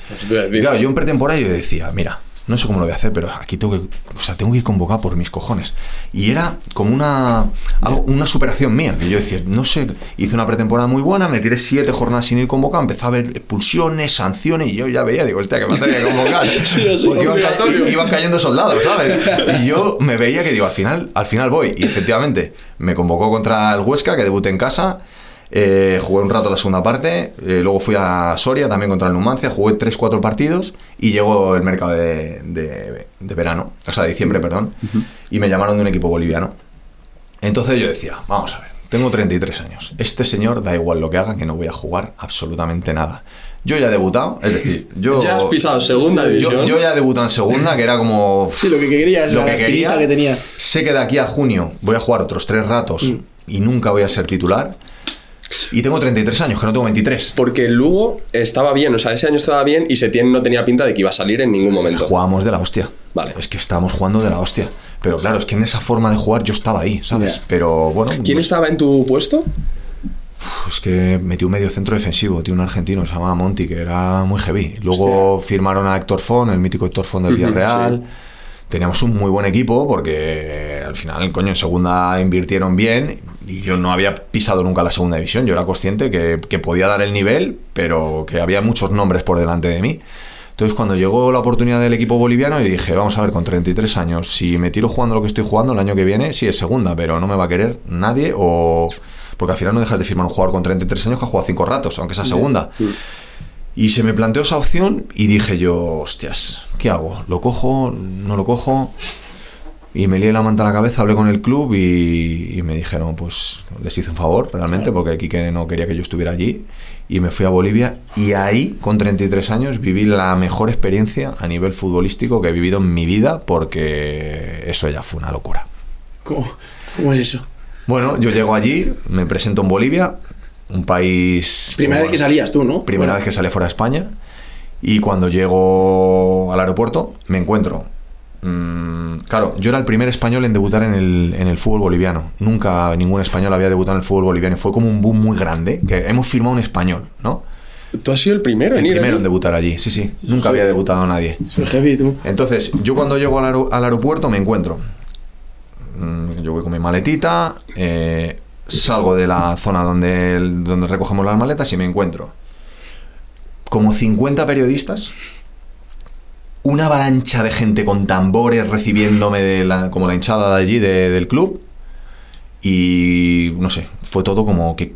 Y claro, yo en pretemporada yo decía, mira, no sé cómo lo voy a hacer, pero aquí tengo que, o sea, tengo que ir convocado por mis cojones. Y era como una, algo- una superación mía, que yo decía, no sé, hice una pretemporada muy buena, me tiré siete jornadas sin ir convocado, empecé a ver expulsiones, sanciones, y yo ya veía, digo, hostia, que me tenía que convocar. Sí, sí, porque iban, ca- iban cayendo soldados, ¿sabes? Y yo me veía que digo, al final, al final voy. Y efectivamente, me convocó contra el Huesca, que debuté en casa. Eh, jugué un rato la segunda parte, eh, luego fui a Soria también contra el Numancia, jugué 3-4 partidos y llegó el mercado de, de- de verano, o sea, de diciembre, perdón, y me llamaron de un equipo boliviano. Entonces yo decía, vamos a ver, tengo 33 años, este señor da igual lo que haga, que no voy a jugar absolutamente nada. Yo ya he debutado, es decir, yo. Ya has pisado segunda yo- división. Yo, ya he debutado en segunda, que era como. Sí, lo que querías, lo la que quería. que tenía. Sé que de aquí a junio voy a jugar otros tres ratos Mm. y nunca voy a ser titular. Y tengo 33 años, que no tengo 23. Porque Lugo estaba bien, o sea, ese año estaba bien y Setién no tenía pinta de que iba a salir en ningún momento. Jugábamos de la hostia. Vale. Es que estábamos jugando de la hostia. Pero claro, es que en esa forma de jugar yo estaba ahí, ¿sabes? Pero bueno. ¿Quién pues, estaba en tu puesto? Es que metió un medio centro defensivo, tío, un argentino, se llamaba Monti, que era muy heavy. Luego firmaron a Héctor Fon, el mítico Héctor Fon del Villarreal. Teníamos un muy buen equipo porque al final, coño, en segunda invirtieron bien y yo no había pisado nunca la segunda división. Yo era consciente que, que podía dar el nivel, pero que había muchos nombres por delante de mí. Entonces, cuando llegó la oportunidad del equipo boliviano, y dije, vamos a ver, con 33 años, si me tiro jugando lo que estoy jugando el año que viene, sí es segunda, pero no me va a querer nadie o... Porque al final no dejas de firmar un jugador con 33 años que ha jugado 5 ratos, aunque sea segunda. Y se me planteó esa opción y dije yo, hostias, ¿qué hago? ¿Lo cojo? ¿No lo cojo? Y me lié la manta a la cabeza, hablé con el club y, y me dijeron, pues les hice un favor realmente, porque Quique no quería que yo estuviera allí. Y me fui a Bolivia y ahí, con 33 años, viví la mejor experiencia a nivel futbolístico que he vivido en mi vida, porque eso ya fue una locura. ¿Cómo, cómo es eso? Bueno, yo llego allí, me presento en Bolivia, un país... Primera vez que salías tú, ¿no? Primera vez que salí fuera de España. Y cuando llego al aeropuerto, me encuentro. Mm, claro, yo era el primer español en debutar en el, en el fútbol boliviano. Nunca ningún español había debutado en el fútbol boliviano. Fue como un boom muy grande. Que hemos firmado un español, ¿no? Tú has sido el primero El en ir primero allí? en debutar allí, sí, sí. Nunca había debutado nadie. Soy heavy, tú. Entonces, yo cuando llego al aeropuerto me encuentro. mm, Yo voy con mi maletita, eh, salgo de la zona donde, donde recogemos las maletas y me encuentro como 50 periodistas, una avalancha de gente con tambores recibiéndome de la, como la hinchada de allí de- del club. Y no sé, fue todo como que,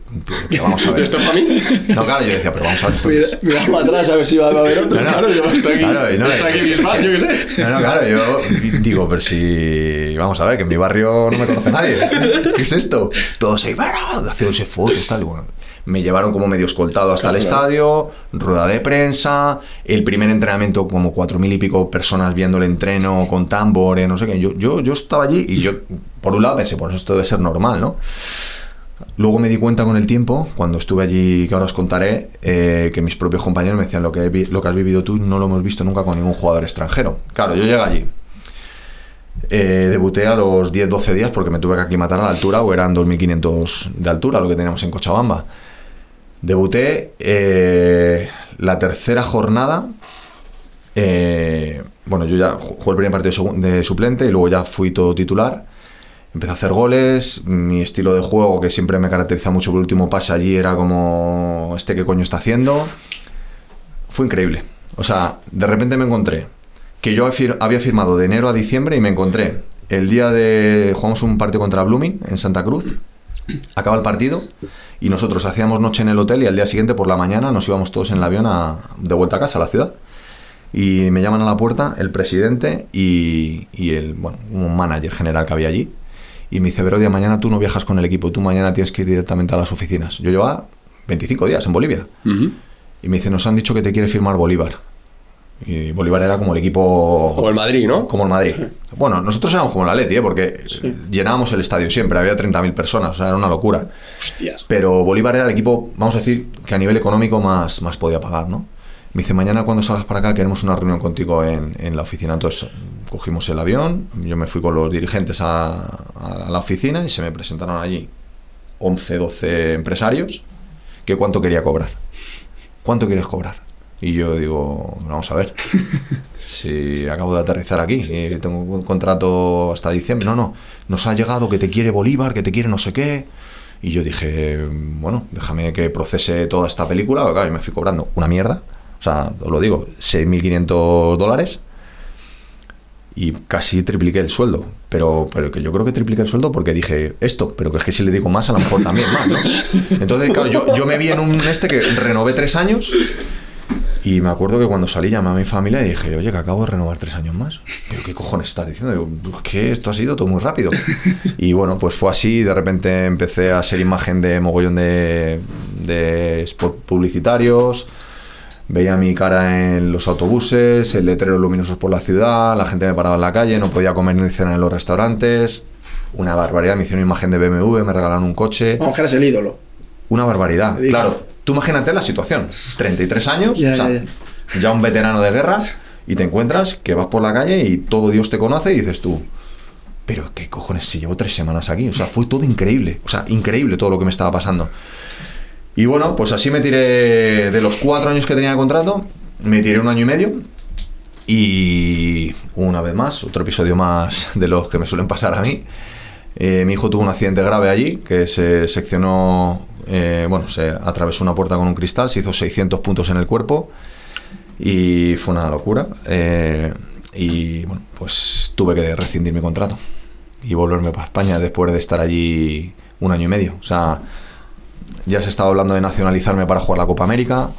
que vamos a ver. ¿Esto es para mí? No, claro, yo decía, pero vamos a ver esto. Mira, es. mira para atrás a ver si va a haber otro. No, no. Claro, yo estoy aquí. Claro, no Está aquí fans, yo qué sé. No, no, claro, yo digo, pero si. Vamos a ver, que en mi barrio no me conoce nadie. ¿Qué es esto? Todos ahí, haciéndose fotos, tal. Bueno, me llevaron como medio escoltado hasta el estadio, rueda de prensa, el primer entrenamiento, como cuatro mil y pico personas viendo el entreno con tambores, no sé qué. Yo, yo, yo estaba allí y yo, por un lado, pensé, pues esto debe ser normal, ¿no? Luego me di cuenta con el tiempo, cuando estuve allí, que ahora os contaré, eh, que mis propios compañeros me decían lo que, has vivido tú no lo hemos visto nunca con ningún jugador extranjero. Claro, yo llegué allí. Eh, debuté a los 10-12 días porque me tuve que aclimatar a la altura o eran 2.500 de altura lo que teníamos en Cochabamba. Debuté eh, la tercera jornada. bueno, yo ya ju- jugué el primer partido de suplente y luego ya fui todo titular. Empecé a hacer goles, mi estilo de juego, que siempre me caracteriza mucho por el último pase allí, era como, ¿este qué coño está haciendo? Fue increíble. O sea, de repente me encontré que yo había firmado de enero a diciembre y me encontré el día de... Jugamos un partido contra Blooming en Santa Cruz, acaba el partido y nosotros hacíamos noche en el hotel y al día siguiente por la mañana nos íbamos todos en el avión a- de vuelta a casa, a la ciudad. Y me llaman a la puerta el presidente y, y el, bueno, un manager general que había allí. Y me dice, Verodia, mañana tú no viajas con el equipo, tú mañana tienes que ir directamente a las oficinas. Yo llevaba 25 días en Bolivia. Y me dice, nos han dicho que te quiere firmar Bolívar. Y Bolívar era como el equipo... O el Madrid, ¿no? Como el Madrid. Bueno, nosotros éramos como el Atleti, ¿eh? porque llenábamos el estadio siempre, había 30.000 personas, o sea, era una locura. Hostias. Pero Bolívar era el equipo, vamos a decir, que a nivel económico más, más podía pagar, ¿no? Me dice, mañana cuando salgas para acá queremos una reunión contigo en, en la oficina. Entonces cogimos el avión, yo me fui con los dirigentes a, a la oficina y se me presentaron allí 11, 12 empresarios que cuánto quería cobrar. ¿Cuánto quieres cobrar? Y yo digo, vamos a ver, si acabo de aterrizar aquí y tengo un contrato hasta diciembre, no, no, nos ha llegado que te quiere Bolívar, que te quiere no sé qué. Y yo dije, bueno, déjame que procese toda esta película, claro, y me fui cobrando una mierda, o sea, os lo digo, 6.500 dólares y casi tripliqué el sueldo. Pero, pero que yo creo que tripliqué el sueldo porque dije esto, pero que es que si le digo más, a lo mejor también más, ¿no? Entonces, claro, yo, yo me vi en un este que renové tres años y me acuerdo que cuando salí llamé a mi familia y dije, oye, que acabo de renovar tres años más. Pero, ¿qué cojones estás diciendo? Digo, "Pues que esto ha sido todo muy rápido. Y bueno, pues fue así. De repente empecé a ser imagen de mogollón de, de spot publicitarios. Veía mi cara en los autobuses, el letrero luminosos por la ciudad, la gente me paraba en la calle, no podía comer ni cenar en los restaurantes. Una barbaridad, me hicieron una imagen de BMW, me regalaron un coche. Vamos, que eres el ídolo. Una barbaridad. Claro, tú imagínate la situación. 33 años, Ya, o sea, ya, ya un veterano de guerra, y te encuentras que vas por la calle y todo Dios te conoce y dices tú, pero qué cojones, si llevo tres semanas aquí. O sea, fue todo increíble. O sea, increíble todo lo que me estaba pasando. Y bueno, pues así me tiré de los cuatro años que tenía de contrato, me tiré un año y medio. Y una vez más, otro episodio más de los que me suelen pasar a mí. Eh, mi hijo tuvo un accidente grave allí, que se seccionó, eh, bueno, se atravesó una puerta con un cristal, se hizo 600 puntos en el cuerpo y fue una locura. Eh, y bueno, pues tuve que rescindir mi contrato y volverme para España después de estar allí un año y medio. O sea, ya se estaba hablando de nacionalizarme para jugar la Copa América.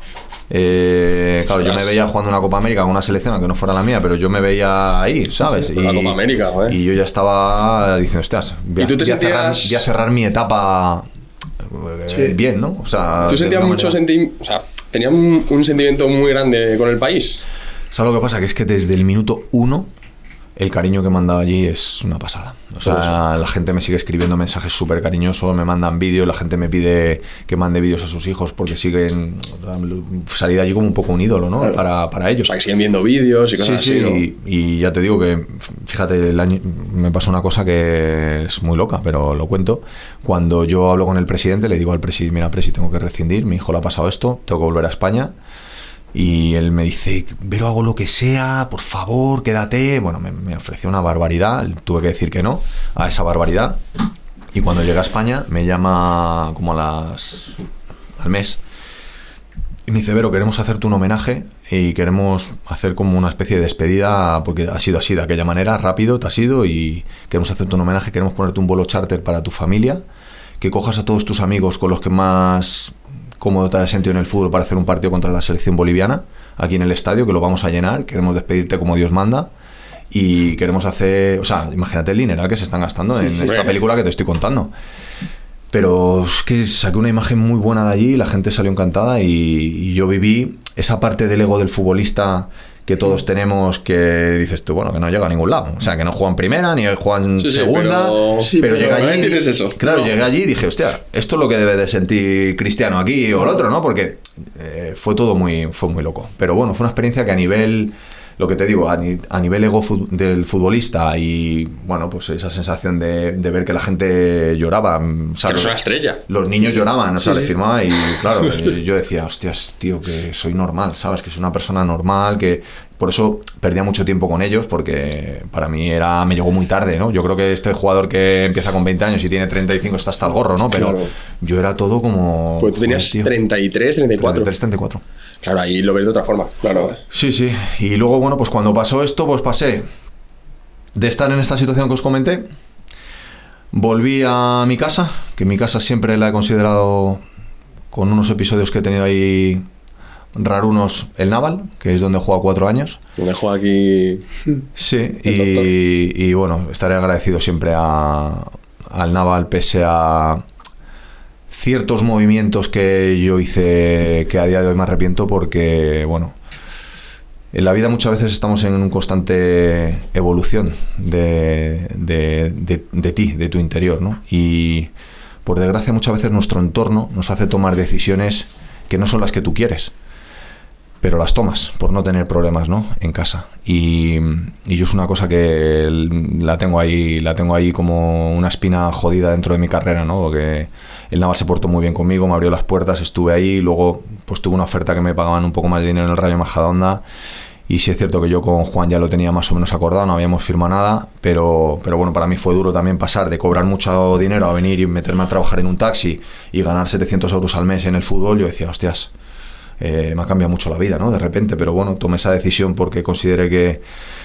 Eh, claro, yo me Ostras. veía jugando una Copa América con una selección, aunque no fuera la mía, pero yo me veía ahí, ¿sabes? Sí, con la Copa América, joder. y yo ya estaba diciendo, hostias, voy a, ¿Y tú te voy a cerrar, sentías- voy a cerrar mi etapa eh, Sí. bien, ¿no? O sea, ¿Tú sentías mucho sentimiento, o sea, tenías un, un sentimiento muy grande con el país? ¿Sabes lo que pasa? Que es que desde el minuto uno el cariño que me han dado allí es una pasada. O sea, la gente me sigue escribiendo mensajes súper cariñosos, me mandan vídeos, la gente me pide que mande vídeos a sus hijos porque siguen... o Salí de allí como un poco un ídolo, ¿no? Claro. Para, para O ellos. sea, que siguen viendo vídeos y cosas sí, así, ¿no? y, y ya te digo que, fíjate, el año, me pasó una cosa que es muy loca, pero lo cuento. Cuando yo hablo con el presidente, le digo al presidente, mira, presi, tengo que rescindir, mi hijo le ha pasado esto, tengo que volver a España. Y él me dice, pero hago lo que sea, por favor, quédate. Bueno, me, me ofreció una barbaridad, tuve que decir que no a esa barbaridad. Y cuando llegué a España, me llama como a las... al mes. Y me dice, Vero, queremos hacerte un homenaje y queremos hacer como una especie de despedida, porque ha sido así, de aquella manera, rápido, te has ido y queremos hacerte un homenaje, queremos ponerte un vuelo charter para tu familia, que cojas a todos tus amigos con los que más cómodo te has sentido en el fútbol para hacer un partido contra la selección boliviana, aquí en el estadio, que lo vamos a llenar, queremos despedirte como Dios manda. Y queremos hacer, o sea, imagínate el dinero que se están gastando en sí. esta película que te estoy contando. Pero es que saqué una imagen muy buena de allí, la gente salió encantada y, y yo viví esa parte del ego del futbolista que todos tenemos que dices tú, bueno, que no llega a ningún lado. O sea, que no juegan primera ni juegan Sí, sí, segunda. pero- Sí, pero pero llegué no allí. entiendes eso. Claro, No. llegué allí y dije, hostia, esto es lo que debe de sentir Cristiano aquí o el otro, ¿no? Porque eh, fue todo muy, fue muy loco. Pero bueno, fue una experiencia que a nivel lo que te digo, a, ni- a nivel ego del futbolista y, bueno, pues esa sensación de, de ver que la gente lloraba. mm, o sea, los- una estrella. Los niños lloraban, o sea, Sí, le firmaba y, claro, eh, yo decía, hostias, tío, que soy normal, ¿sabes? Que soy una persona normal, que... Por eso perdía mucho tiempo con ellos, porque para mí era me llegó muy tarde, ¿no? Yo creo que este jugador que empieza con 20 años y tiene 35 está hasta el gorro, ¿no? Pero Claro. yo era todo como... Pues tú tenías joder, tío, 33, 34. 33, 34. Claro, ahí lo ves de otra forma. Claro. Sí, sí. Y luego, bueno, pues cuando pasó esto, pues pasé de estar en esta situación que os comenté, volví a mi casa, que mi casa siempre la he considerado, con unos episodios que he tenido ahí rarunos, el Naval, que es donde jugado cuatro años. Me dejo aquí. Sí, y bueno, estaré agradecido siempre a- al Naval, pese a ciertos movimientos que yo hice que a día de hoy me arrepiento porque, bueno, en la vida muchas veces estamos en una constante evolución de, de- de- de ti, de tu interior, ¿no? Y por desgracia muchas veces nuestro entorno nos hace tomar decisiones que no son las que tú quieres pero las tomas por no tener problemas ¿no? en casa y, y yo es una cosa que la tengo ahí la tengo ahí como una espina jodida dentro de mi carrera no porque el Naval se portó muy bien conmigo me abrió las puertas estuve ahí luego pues tuve una oferta que me pagaban un poco más de dinero en el Rayo Majadahonda y sí es cierto que yo con Juan ya lo tenía más o menos acordado, no habíamos firmado nada, pero, pero bueno, para mí fue duro también pasar de cobrar mucho dinero a venir y meterme a trabajar en un taxi y ganar 700 euros al mes en el fútbol. Yo decía, hostias, eh, me ha cambiado mucho la vida, ¿no? De repente, pero bueno, tomé esa decisión porque consideré que,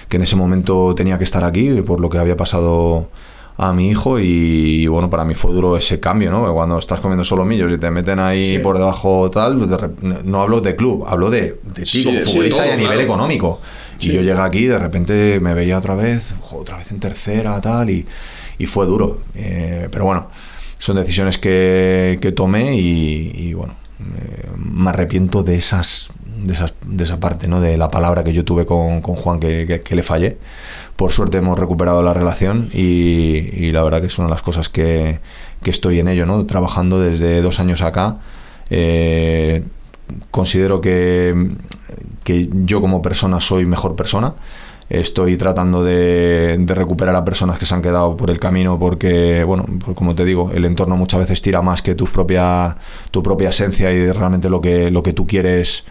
que en ese momento tenía que estar aquí por lo que había pasado a mi hijo y, bueno, para mí fue duro ese cambio, ¿no? Cuando estás comiendo solo millos y te meten ahí Sí. por debajo tal, de no hablo de club, hablo de, de ti Sí, como sí, futbolista todo, y a nivel claro. económico. Y yo llegué aquí de repente me veía otra vez, otra vez en tercera, tal, y, y fue duro. Eh, pero bueno, son decisiones que, que tomé y, y, bueno, eh, me arrepiento de esas de, esas- de esa parte, ¿no? De la palabra que yo tuve con, con Juan que, le fallé. Por suerte hemos recuperado la relación y, y la verdad que es una de las cosas que, que estoy en ello, ¿no? Trabajando desde dos años acá. Eh, considero que, que yo como persona soy mejor persona. Estoy tratando de, recuperar a personas que se han quedado por el camino porque, bueno, pues como te digo, el entorno muchas veces tira más que tu propia, tu propia esencia y realmente lo que, lo que tú quieres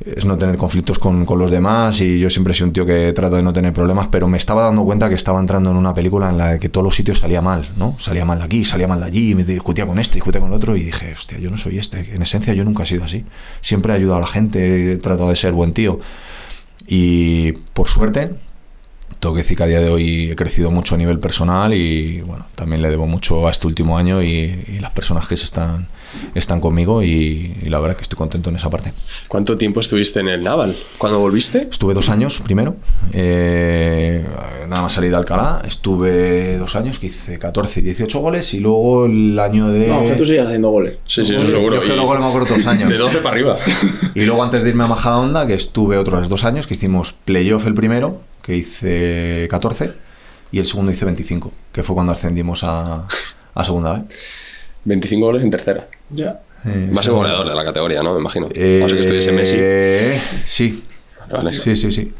es no tener conflictos con, con los demás y yo siempre sido un tío que trato de no tener problemas, pero me estaba dando cuenta que estaba entrando en una película en la que todos los sitios salía mal, ¿no? Salía mal de aquí, salía mal de allí, me discutía con este, discutía con el otro y dije, hostia, yo no soy este, en esencia yo nunca he sido así, siempre he ayudado a la gente, he tratado de ser buen tío y por suerte tengo que decir que a día de hoy he crecido mucho a nivel personal y bueno, también le debo mucho a este último año y, y las personas que están, están conmigo y, y la verdad que estoy contento en esa parte. ¿Cuánto tiempo estuviste en el Naval? ¿Cuándo volviste? Estuve dos años primero, eh, nada más salí de Alcalá, estuve dos años que hice 14 y 18 goles y luego el año de... No, que tú sigas haciendo goles. Sí, sí, Yo eso seguro. es que luego le me acuerdo dos años. De 12 para arriba. Y luego antes de irme a Majadahonda, que estuve otros dos años, que hicimos playoff el primero, que hice 14, y el segundo hice 25, que fue cuando ascendimos a, a segunda vez. 25 goles en tercera. Ya. Eh, Más sí. el goleador de la categoría, ¿no? Me imagino. Eh, no sé que estuviese Messi. Sí, Vale, vale. sí, sí, sí.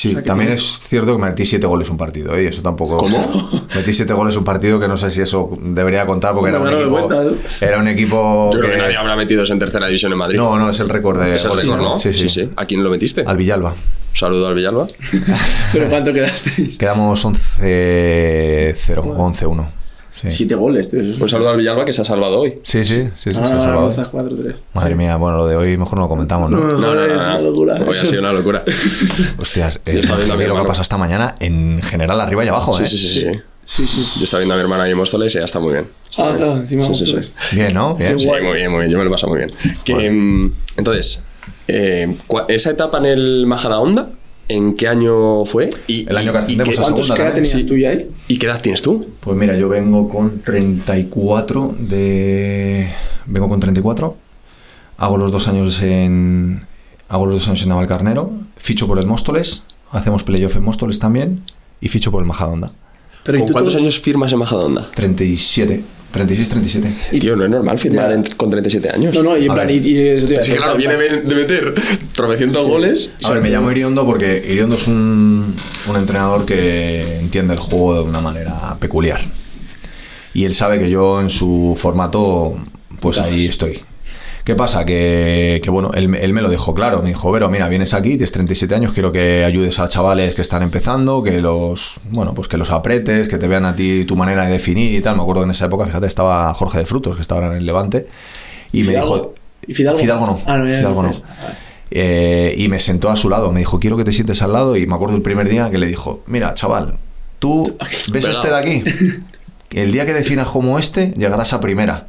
Sí, sea también tiene- es cierto que metí siete goles un partido, ¿eh? eso tampoco. ¿Cómo? Metí siete goles un partido que no sé si eso debería contar porque era un equipo. cuenta, ¿eh? Era un equipo. Yo creo que que- nadie habrá metido en tercera división en Madrid. No, no, es el récord de es el récord, ¿no? Sí, sí. ¿A quién lo metiste? Al Villalba. Un saludo al Villalba. ¿Pero cuánto quedasteis? Quedamos 11-0, 11-1. Sí. Siete goles, tío. Eso es Un saludo al Villalba que se ha salvado hoy. Sí, sí, sí, sí, Ah, se ha salvado. rozas 4-3. Madre mía, bueno, lo de hoy mejor no lo comentamos, ¿no? No, No, no, no, es no. una locura. Hoy ha sido una locura. Hostias, Yo eh, estaba viendo a mi lo que hermano. pasa esta mañana en general arriba y abajo, Sí, ¿eh? sí, sí, sí. Sí, sí. Yo estaba viendo a mi hermana ahí en Móstoles y ya está muy bien. Está Ah, claro, bien. encima Sí, sí, sí. Bien, ¿no? Bien. Sí, muy bien, muy bien. Yo me lo paso muy bien. Que, mm, entonces, eh, esa etapa en el Majadahonda, ¿en qué año fue? Y, El año que y- y ascendemos qué- a ¿Cuántos qué edad tenías sí. tú ya ahí? ¿Y qué edad tienes tú? Pues mira, yo vengo con 34 de... Vengo con 34. Hago los dos años en... Hago los dos años en Navalcarnero. Ficho por el Móstoles. Hacemos playoff en Móstoles también. Y ficho por el Majadahonda. Pero ¿y ¿Con tú cuántos años firmas en Majadahonda? 37. 36, 37. Y tío, no es normal firmar en- con 37 años. No, no, y en A plan, y, y eso te iba a Es que decir, claro, en viene de meter tropecientos goles. A ver, me llamo Iriondo porque Iriondo es un, un entrenador que entiende el juego de una manera peculiar. Y él sabe que yo en su formato, pues ahí estoy. ¿Qué pasa? Que, que, bueno, él, él me lo dejó claro. Me dijo, Vero, mira, vienes aquí, tienes 37 años, quiero que ayudes a chavales que están empezando, que los, bueno, pues que los apretes, que te vean a ti tu manera de definir y tal. Me acuerdo que en esa época, fíjate, estaba Jorge de Frutos, que estaba en el Levante. Y me Fidalgo. dijo... ¿Y Fidalgo? no. Ah, no, Fidalgo. Eh, y me sentó a su lado, me dijo, quiero que te sientes al lado. Y me acuerdo el primer día que le dijo, mira, chaval, tú ves a este de aquí. El día que definas como este, llegarás a primera.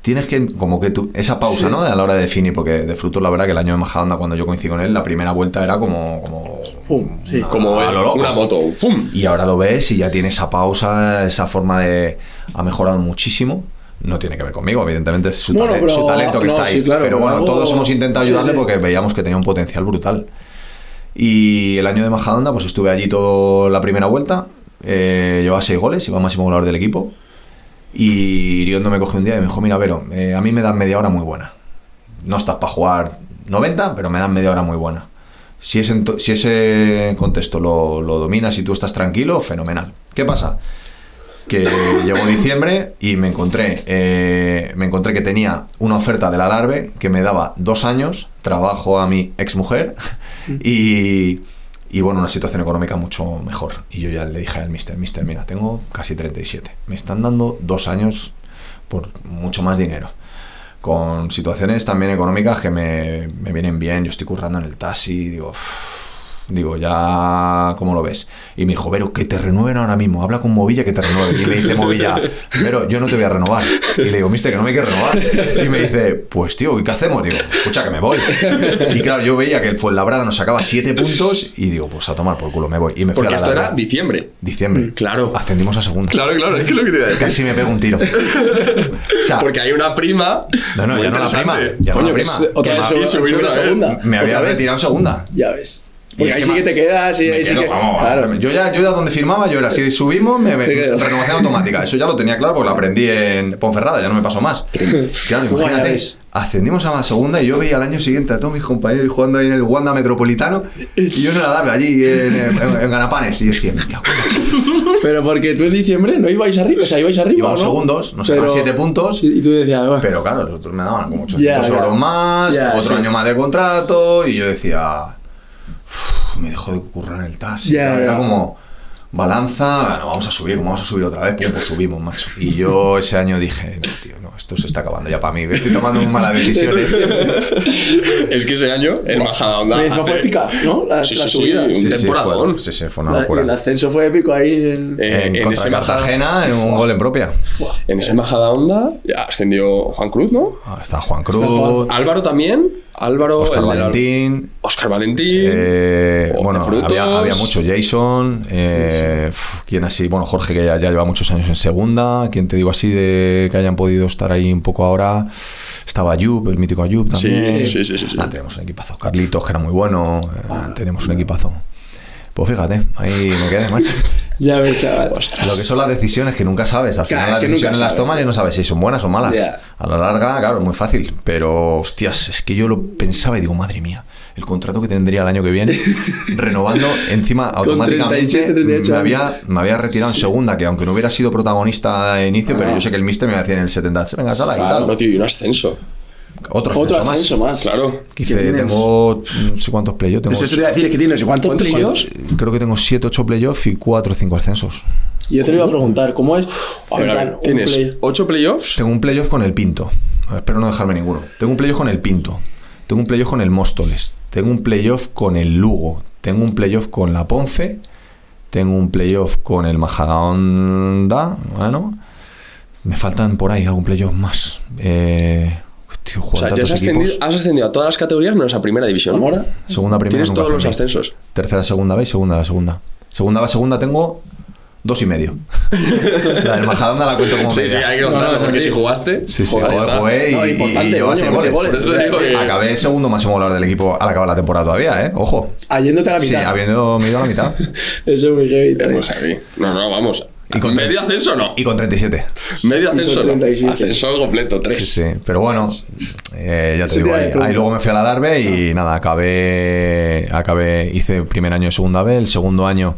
Tienes que, como que tú, esa pausa, ¿no? A la hora de definir, porque de frutos, la verdad, que el año de Majadahonda, cuando yo coincidí con él, la primera vuelta era como. como Fum, sí. Como lo una moto. ¡Fum! Y ahora lo ves y ya tiene esa pausa, esa forma de. Ha mejorado muchísimo. No tiene que ver conmigo, evidentemente es su, Bueno, tale- pero- su talento que no, está ahí. sí, claro, pero pero bueno, algo- todos hemos intentado ayudarle porque veíamos que tenía un potencial brutal. Y el año de Majadahonda, pues estuve allí toda la primera vuelta. Eh, llevaba seis goles, iba máximo goleador del equipo. Y Iriondo me cogió un día y me dijo: Mira, Vero, eh, a mí me dan media hora muy buena. No estás para jugar 90, pero me dan media hora muy buena. Si ese, si ese contexto lo, lo dominas y tú estás tranquilo, fenomenal. ¿Qué pasa? Que llegó diciembre y me encontré, eh, me encontré que tenía una oferta de la Darbe que me daba dos años, trabajo a mi exmujer y, y bueno, una situación económica mucho mejor. Y yo ya le dije al mister, mister, mira, tengo casi 37. Me están dando dos años por mucho más dinero. Con situaciones también económicas que me, me vienen bien. Yo estoy currando en el taxi, digo, "Uf, Digo, ya, ¿cómo lo ves? Y me dijo, Vero, que te renueven ahora mismo. Habla con Movilla que te renueven. Y me dice Movilla, Vero, yo no te voy a renovar. Y le digo, mister, que no me quieres renovar. Y me dice, pues tío, ¿y qué hacemos? Digo, escucha, que me voy. Y claro, yo veía que el Fuenlabrada nos sacaba siete puntos y digo, pues a tomar por culo, me voy. Y me fui Porque a la esto era diciembre. Diciembre. Claro. Ascendimos a segunda. Claro, claro, es que es lo que te iba a decir. Casi me pego un tiro. O sea, Porque hay una prima. no, no, ya no la prima. Ya no Coño, la prima. otra vez me- había retirado en segunda. Ya ves. Porque ahí sí que te quedas y ahí sí que. claro. yo ya, yo ya donde firmaba, yo era, si subimos, me, me- renovación automática. Eso ya lo tenía claro porque lo aprendí en Ponferrada, ya no me pasó más. Claro, imagínate, ascendimos a la segunda y yo veía al año siguiente a todos mis compañeros jugando ahí en el Wanda Metropolitano y yo en la larga allí en, en- en Ganapanes y decía, me Pero porque tú en diciembre no ibais arriba, o sea, ibais arriba. Íbamos ¿no? segundos, nos Pero- siete puntos. Sí, Y tú decías, "Buah". Pero claro, los otros me daban como 800 Ya, euros más, otro sí. año más de contrato, y yo decía, "Uf, me dejó de currar en el TAS. y Ya, tal, Era ya. como, balanza, bueno, vamos a subir, vamos a subir otra vez, pum, pues subimos, macho. Y yo ese año dije, no, tío, no, esto se está acabando ya para mí, estoy tomando malas decisiones. Es que ese año el Majadahonda. Me encima fue épica, ¿no? Las, Sí, las sí, un Sí, sí, temporadón. sí, sí, fue una La- locura. el ascenso fue épico ahí. En... Eh, en, en contra ese Cartagena, en un gol en propia. En ese Majadahonda ascendió Juan Cruz, ¿no? Ah, Está Juan Cruz, Está Juan. Álvaro también. Álvaro. Oscar Valentín. Oscar Valentín. Eh, bueno, había, había mucho Jason, eh, uf, ¿quién así? Bueno, Jorge que ya, ya lleva muchos años en segunda, ¿quién te digo así de que hayan podido estar ahí un poco ahora? Estaba Ayub, el mítico Ayub Sí, también. sí, sí, sí, sí. Ah, tenemos un equipazo. Carlitos, que era muy bueno, eh, tenemos un equipazo. Pues fíjate, ahí me quedé, macho. Ya ves, chaval. Lo que son las decisiones que nunca sabes. Al final Claro, las decisiones las tomas y no sabes si son buenas o malas. A la larga, claro, es muy fácil. Pero, hostias, es que yo lo pensaba y digo, madre mía, el contrato que tendría el año que viene, renovando encima automáticamente. 37, 38 me, había, me había retirado en segunda, que aunque no hubiera sido protagonista de inicio, pero Ah. yo sé que el mister me decía en el 70, venga, sala y Claro, tal. No, tío, y un ascenso. Otro, Otro ascenso ascenso más. Claro. Tengo no sé cuántos playoffs. Tengo Eso te iba a decir, es que tienes cuántos ¿Cuántos playoffs? creo que tengo 7, 8 playoffs y 4 o 5 ascensos. Yo te lo iba a preguntar, ¿cómo es? A ver, plan, un tienes play- 8 playoffs. Tengo un playoff con el Pinto. Espero no dejarme ninguno. Tengo un playoff con el Pinto. Tengo un playoff con el Móstoles. Tengo un playoff con el Lugo. Tengo un playoff con la Ponfe. Tengo un playoff con el Majadahonda. Bueno. Me faltan por ahí algún playoff más. Eh, tío, O sea, ya has ascendido, has ascendido a todas las categorías menos a primera división. ¿Zamora? Segunda, primera. Tienes todos los ascendí. ascensos. Tercera, segunda, ¿veis? Segunda, segunda. Segunda, va, segunda tengo dos y medio. la del Majadahonda la cuento como Sí, sí, media. hay que No, contarlo no, es porque así. si jugaste. Sí, sí, joder, joder, jugué y, No, y- importante, y mete goles. goles. Por eso te digo que- Acabé segundo máximo goleador del equipo al acabar la temporada todavía, ¿eh? Ojo. Yéndote a la Sí, mitad. habiendo ido a la mitad. Eso es muy heavy. Es muy heavy. No, no, vamos. Y con- medio ascenso no. Y con 37. Medio ascenso no. 37. Ascenso completo, 3. Sí, sí. Pero bueno, eh, ya te te digo, ahí, ahí luego me fui a la Darbe y nada, acabé, acabé, hice el primer año de segunda B, el segundo año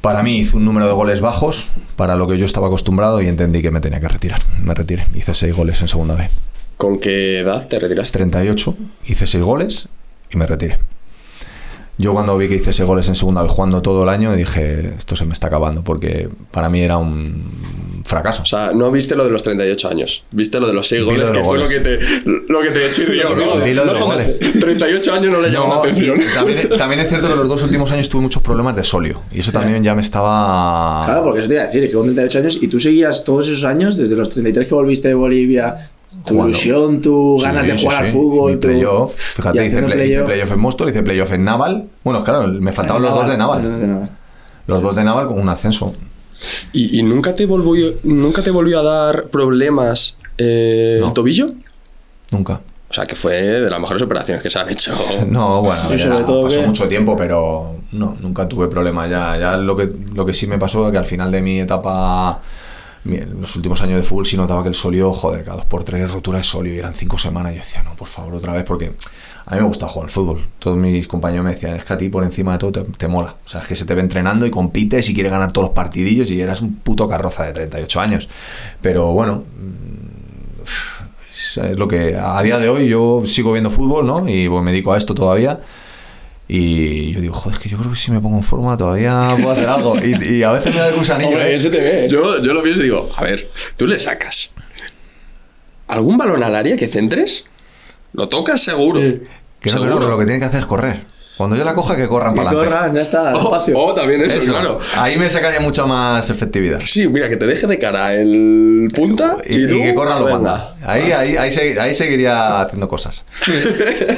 para mí hice un número de goles bajos para lo que yo estaba acostumbrado y entendí que me tenía que retirar. Me retiré, hice seis goles en segunda B. ¿Con qué edad te retiraste? 38, hice 6 goles y me retiré. Yo cuando vi que hice 6 goles en segunda vez jugando todo el año dije, esto se me está acabando, porque para mí era un fracaso. O sea, no viste lo de los 38 años. Viste lo de los 6 Vi goles, lo de que los fue lo goles. que te, lo que te chirrió, lo de No los son- goles. 38 años no le la No, y atención. también, también es cierto que los dos últimos años tuve muchos problemas de solio y eso también ya me estaba... Claro, porque eso te iba a decir, que con 38 años y tú seguías todos esos años, desde los 33 que volviste de Bolivia, tu Jugando. ilusión, tu Sí, ganas de jugar sí. al fútbol, tu... playoff. Fíjate, hice, play- hice playoff. en Móstoles, hice playoff en Naval. Bueno, claro, me faltaban los dos de Naval. De Naval. Los dos de Naval con un ascenso. ¿Y, y nunca, te volvió, nunca te volvió a dar problemas eh, No. el tobillo? Nunca. O sea, que fue de las mejores operaciones que se han hecho. No, bueno, a Y ver, sobre era- todo pasó que- mucho tiempo, pero no, nunca tuve problema. Ya, ya lo que lo que sí me pasó es que al final de mi etapa, en los últimos años de fútbol, sí notaba que el solio, joder, cada dos por tres rotura de solio y eran cinco semanas. Y yo decía, no, por favor, otra vez, porque a mí me gusta jugar al fútbol. Todos mis compañeros me decían, es que a ti por encima de todo te, te mola. O sea, es que se te ve entrenando y compites y quieres ganar todos los partidillos y eras un puto carroza de 38 años. Pero bueno, es es lo que a día de hoy yo sigo viendo fútbol, ¿no? Y pues, me dedico a esto todavía. Y yo digo, joder, es que yo creo que si me pongo en forma todavía puedo hacer algo. Y, y a veces me da el gusanillo. Hombre, ¿eh? te ve. Yo, yo lo pienso y digo, a ver, tú le sacas algún balón al área que centres, lo tocas seguro. Sí. Que no, Seguro. que lo que tiene que hacer es correr. Cuando yo la coja, que corran para adelante. corran, ya está, O, espacio. o también eso, Eso, claro. Ahí me sacaría mucha más efectividad. Sí, mira, que te deje de cara el punta Y, que corran los venga. banda. Ahí, ahí, ahí, segui- ahí seguiría haciendo cosas.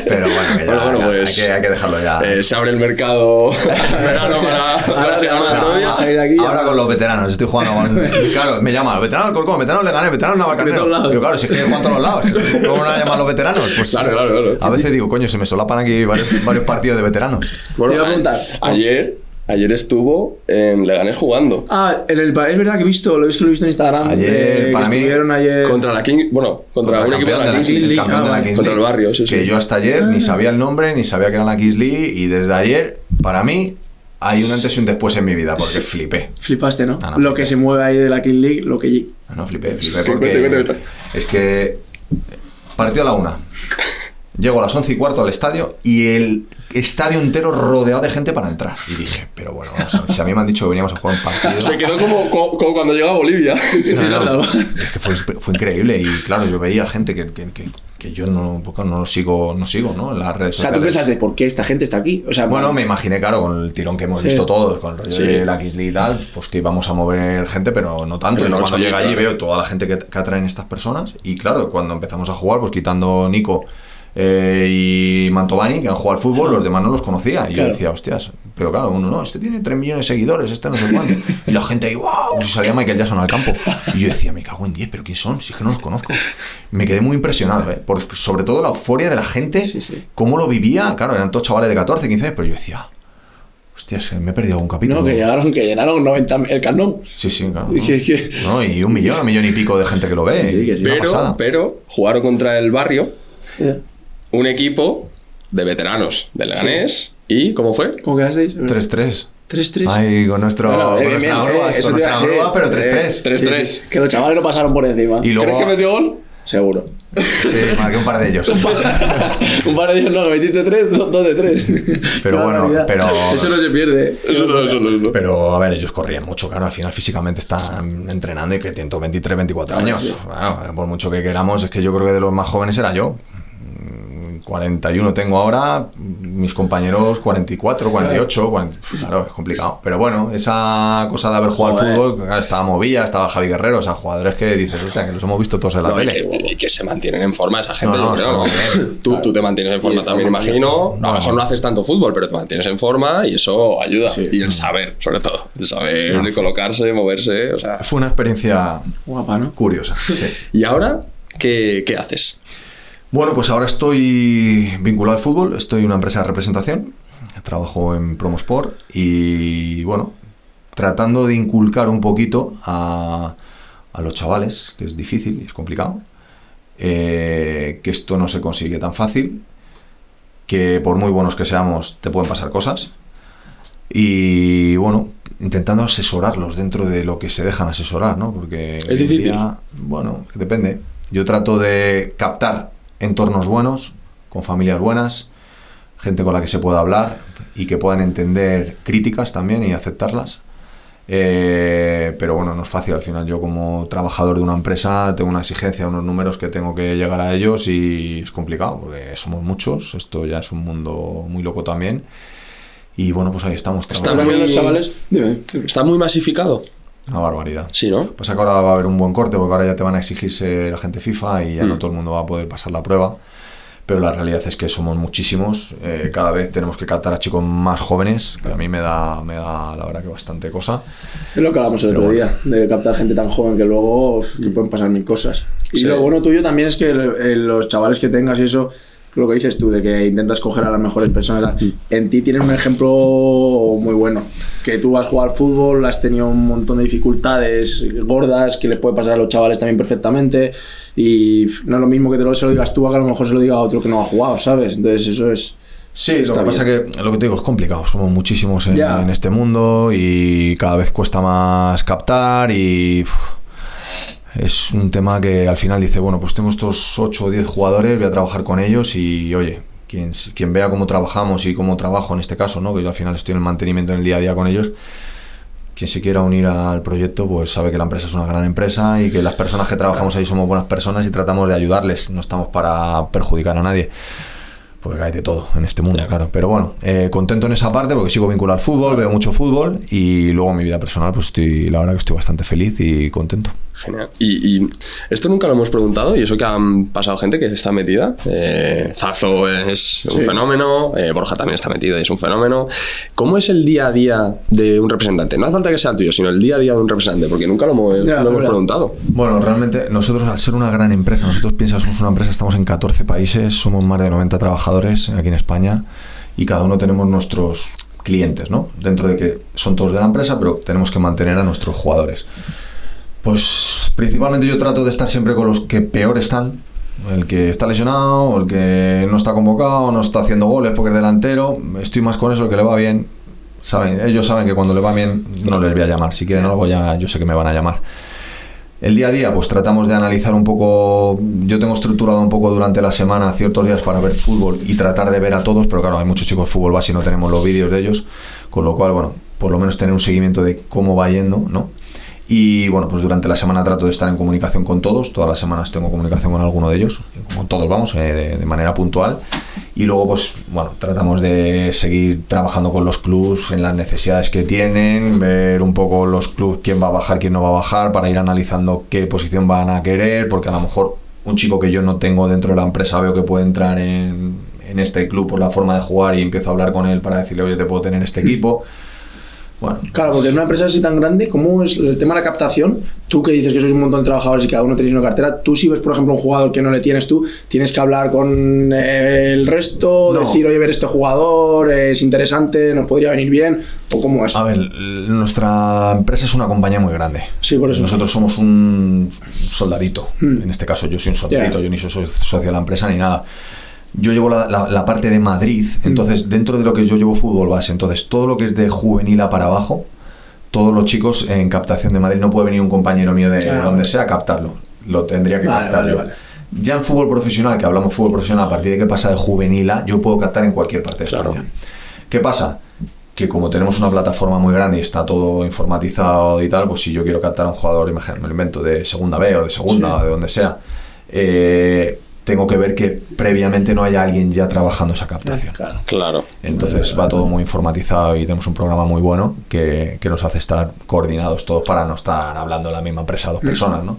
Pero bueno, que ya, Bueno, bueno, ya, pues, hay, que, hay que dejarlo ya. Eh, se abre el mercado verano para, para Ahora- aquí. Con los veteranos, estoy jugando con. Claro, me llaman, veterano del Corcón, veterano le gané, veterano lados. Yo, claro, si es que yo juego a todos los lados. ¿Cómo no llamar los veteranos? Pues Claro, claro, claro. A veces digo, coño, se me solapan aquí varios, varios partidos de veteranos. Bueno, Te iba a preguntar. ayer, ayer estuvo en Leganés jugando. Ah, en el, es verdad que he visto, lo he visto, lo he visto en Instagram. Ayer, eh, para mí, estuvieron ayer. Contra la King, bueno, contra, un equipo de la Kings Kings League. el campeón Ah, de la vale. Kings Contra el League. barrio, sí, Que yo hasta ayer ni sabía el nombre, ni sabía que era la Kings League, y desde ayer, para mí, hay un antes y un después en mi vida, porque flipé. Flipaste, ¿no? Ah, no, lo flipé. que se mueve ahí de la King League, lo que. No, no, flipé, flipé porque es que partió a la una. Llego a las once y cuarto al estadio y el estadio entero rodeado de gente para entrar. Y dije, pero bueno, vamos a ver, si a mí me han dicho que veníamos a jugar un partido. Se quedó como, como, cuando llegó a Bolivia. No, no, no. es que fue, fue increíble y claro, yo veía gente que, que, que- que yo no, no lo sigo, no sigo, ¿no? En las redes O sea, tú sociales. piensas de por qué esta gente está aquí. O sea, Bueno, me imaginé, claro, con el tirón que hemos Sí. visto todos, con el rollo Sí. de la y tal, pues que íbamos a mover gente, pero no tanto. Pero Y cuando llega allí claro. veo toda la gente que, que atraen estas personas. Y claro, cuando empezamos a jugar, pues quitando Nico eh, y Mantovani, que han jugado al fútbol, los demás no los conocía. Y yo Claro. decía, hostias, pero claro, uno no, este tiene 3 millones de seguidores, este no sé cuánto. Y la gente ahí, wow, y salía Michael Jackson al campo. Y yo decía, me cago en 10, pero ¿quién son? Si es que no los conozco. Me quedé muy impresionado, ¿eh? Por, sobre todo la euforia de la gente, Sí, sí. cómo lo vivía. Claro, eran todos chavales de 14, 15 años, pero yo decía, Hostias, me he perdido algún capítulo. No, que llegaron, que llenaron 90 el Camp Sí, sí, claro. Sí, es que- No, y un millón, un millón y pico de gente que lo ve. Sí, que sí. Pero, pero jugaron contra el barrio, Yeah. Un equipo de veteranos del Leganés. ¿Y cómo fue? ¿Cómo quedasteis? 3-3. 3-3. Ay, con, nuestro, Bueno, con eh, nuestra bien, grúa, eh, eso con nuestra grúa, pero Eh, 3-3. tres- Sí, 3-3. sí, Que los chavales no pasaron por encima. Y luego, ¿Crees que metió gol? Seguro. sí, marqué un par de ellos. un par de ellos no, que metiste tres, dos, dos de tres. Pero bueno, pero- Eso no se pierde. Eso no, eso no, eso no. Pero a ver, ellos corrían mucho, claro. Al final físicamente están entrenando y que tienen 23, 24 años. sí. Bueno, por mucho que queramos, es que yo creo que de los más jóvenes era yo. Mm, 41 tengo ahora, mis compañeros 44, 48, 40, claro, es complicado. Pero bueno, esa cosa de haber jugado Joder. al fútbol, claro, estaba Movilla, estaba Javi Guerrero, o sea, jugadores que dices, hostia, que los hemos visto todos en la No, y, tele. que, y que se mantienen en forma esa gente. No, no, yo creo. Tú, tú te mantienes en forma también, imagino. A No, lo mejor no. haces tanto fútbol, pero te mantienes en forma y eso ayuda. Sí. Y el saber, sobre todo. El saber No. de colocarse, moverse. O sea. Fue una experiencia Guapa, ¿no? curiosa. sí. ¿Y ahora qué, qué haces? Bueno, pues ahora estoy vinculado al fútbol, estoy en una empresa de representación, trabajo en Promosport y bueno, tratando de inculcar un poquito a, a los chavales, que es difícil y es complicado, eh, que esto no se consigue tan fácil, que por muy buenos que seamos te pueden pasar cosas y bueno, intentando asesorarlos dentro de lo que se dejan asesorar, ¿no? Porque en difícil? día, bueno, depende. Yo trato de captar entornos buenos, con familias buenas, gente con la que se pueda hablar y que puedan entender críticas también y aceptarlas. Eh, pero bueno, no es fácil al final. Yo como trabajador de una empresa tengo una exigencia, unos números que tengo que llegar a ellos y es complicado porque somos muchos. Esto ya es un mundo muy loco también. Y bueno, pues ahí estamos. Está muy- los chavales. Dime. Está muy masificado. Una barbaridad. Sí, ¿no? Pasa que ahora va a haber un buen corte porque ahora ya te van a exigirse la gente FIFA y ya Mm. no todo el mundo va a poder pasar la prueba. Pero la realidad es que somos muchísimos. eh, cada vez tenemos que captar a chicos más jóvenes. Que a mí me da, me da la verdad que bastante cosa. Es lo que hablamos el Pero otro bueno. día, de captar gente tan joven que luego que pueden pasar mil cosas. Y Sí. lo bueno tuyo también es que el- el- los chavales que tengas y eso, lo que dices tú, de que intentas coger a las mejores personas, en ti tienen un ejemplo muy bueno. Que tú has jugado al fútbol, has tenido un montón de dificultades gordas que les puede pasar a los chavales también perfectamente. Y no es lo mismo que te lo, se lo digas tú a que a lo mejor se lo diga a otro que no ha jugado, ¿sabes? Entonces eso es... Sí, lo que pasa bien. que lo que te digo es complicado. Somos muchísimos en, en este mundo y cada vez cuesta más captar y uf, es un tema que al final dice, bueno, pues tengo estos 8 o 10 jugadores, voy a trabajar con ellos y oye, quien, quien vea cómo trabajamos y cómo trabajo en este caso, ¿no? que yo al final estoy en el mantenimiento en el día a día con ellos, quien se quiera unir al proyecto, pues sabe que la empresa es una gran empresa y que las personas que trabajamos ahí somos buenas personas y tratamos de ayudarles, no estamos para perjudicar a nadie. porque hay de todo en este mundo, Ya. claro. Pero bueno, eh, contento en esa parte porque sigo vinculado al fútbol, veo mucho fútbol y luego en mi vida personal, pues estoy, la verdad que estoy bastante feliz y contento. Genial. Y, y esto nunca lo hemos preguntado, y eso que han pasado gente que está metida. Eh, Zazo es un Sí. fenómeno, eh, Borja también está metido y es un fenómeno. ¿Cómo es el día a día de un representante? No hace falta que sea el tuyo, sino el día a día de un representante, porque nunca lo hemos, Ya, lo hemos verdad. preguntado. Bueno, realmente nosotros al ser una gran empresa, nosotros piensas, somos una empresa, estamos en 14 países, somos más de 90 trabajadores aquí en España y cada uno tenemos nuestros clientes, ¿no? Dentro de que son todos de la empresa, pero tenemos que mantener a nuestros jugadores. Pues principalmente yo trato de estar siempre con los que peor están. El que está lesionado, o el que no está convocado, no está haciendo goles porque es delantero. Estoy más con eso, el que le va bien. Saben, ellos saben que cuando le va bien no les voy a llamar. Si quieren algo ya yo sé que me van a llamar. El día a día, pues tratamos de analizar un poco. Yo tengo estructurado un poco durante la semana ciertos días para ver fútbol y tratar de ver a todos, pero claro, hay muchos chicos de fútbol base y no tenemos los vídeos de ellos, con lo cual, bueno, por lo menos tener un seguimiento de cómo va yendo, ¿no? Y bueno, pues durante la semana trato de estar en comunicación con todos, todas las semanas tengo comunicación con alguno de ellos, con todos vamos, eh, de, de manera puntual. Y luego, pues bueno, tratamos de seguir trabajando con los clubs en las necesidades que tienen, ver un poco los clubs quién va a bajar, quién no va a bajar, para ir analizando qué posición van a querer, porque a lo mejor un chico que yo no tengo dentro de la empresa veo que puede entrar en, en este club por la forma de jugar y empiezo a hablar con él para decirle, oye, te puedo tener este equipo. Bueno, Claro, porque en una empresa así tan grande, ¿cómo es el tema de la captación? Tú que dices que sois un montón de trabajadores y cada uno tenéis una cartera, tú si ves, por ejemplo, un jugador que no le tienes tú, tienes que hablar con eh, el resto, No. decir, oye, ver este jugador, es interesante, nos podría venir bien, o cómo es. A ver, nuestra empresa es una compañía muy grande. Sí, por eso. Nosotros somos un soldadito. Hmm. En este caso, yo soy un soldadito, Ya. yo ni soy so- socio de la empresa ni nada. Yo llevo la, la- la parte de Madrid, entonces dentro de lo que yo llevo fútbol base, entonces todo lo que es de juvenil a para abajo, todos los chicos en captación de Madrid, no puede venir un compañero mío de Ah, donde sea a captarlo. Lo tendría que Vale, captar vale, yo. vale. Ya en fútbol profesional, que hablamos fútbol profesional, a partir de que pasa de juvenil a, yo puedo captar en cualquier parte de Claro. España. ¿Qué pasa? Que como tenemos una plataforma muy grande y está todo informatizado y tal, pues si yo quiero captar a un jugador, imagínate, me lo invento, de segunda B o de segunda, Sí. o de donde sea, eh, tengo que ver que previamente no haya alguien ya trabajando esa captación. Claro. Claro. Entonces va todo muy informatizado y tenemos un programa muy bueno que, que nos hace estar coordinados todos para no estar hablando de la misma empresa dos personas, ¿no?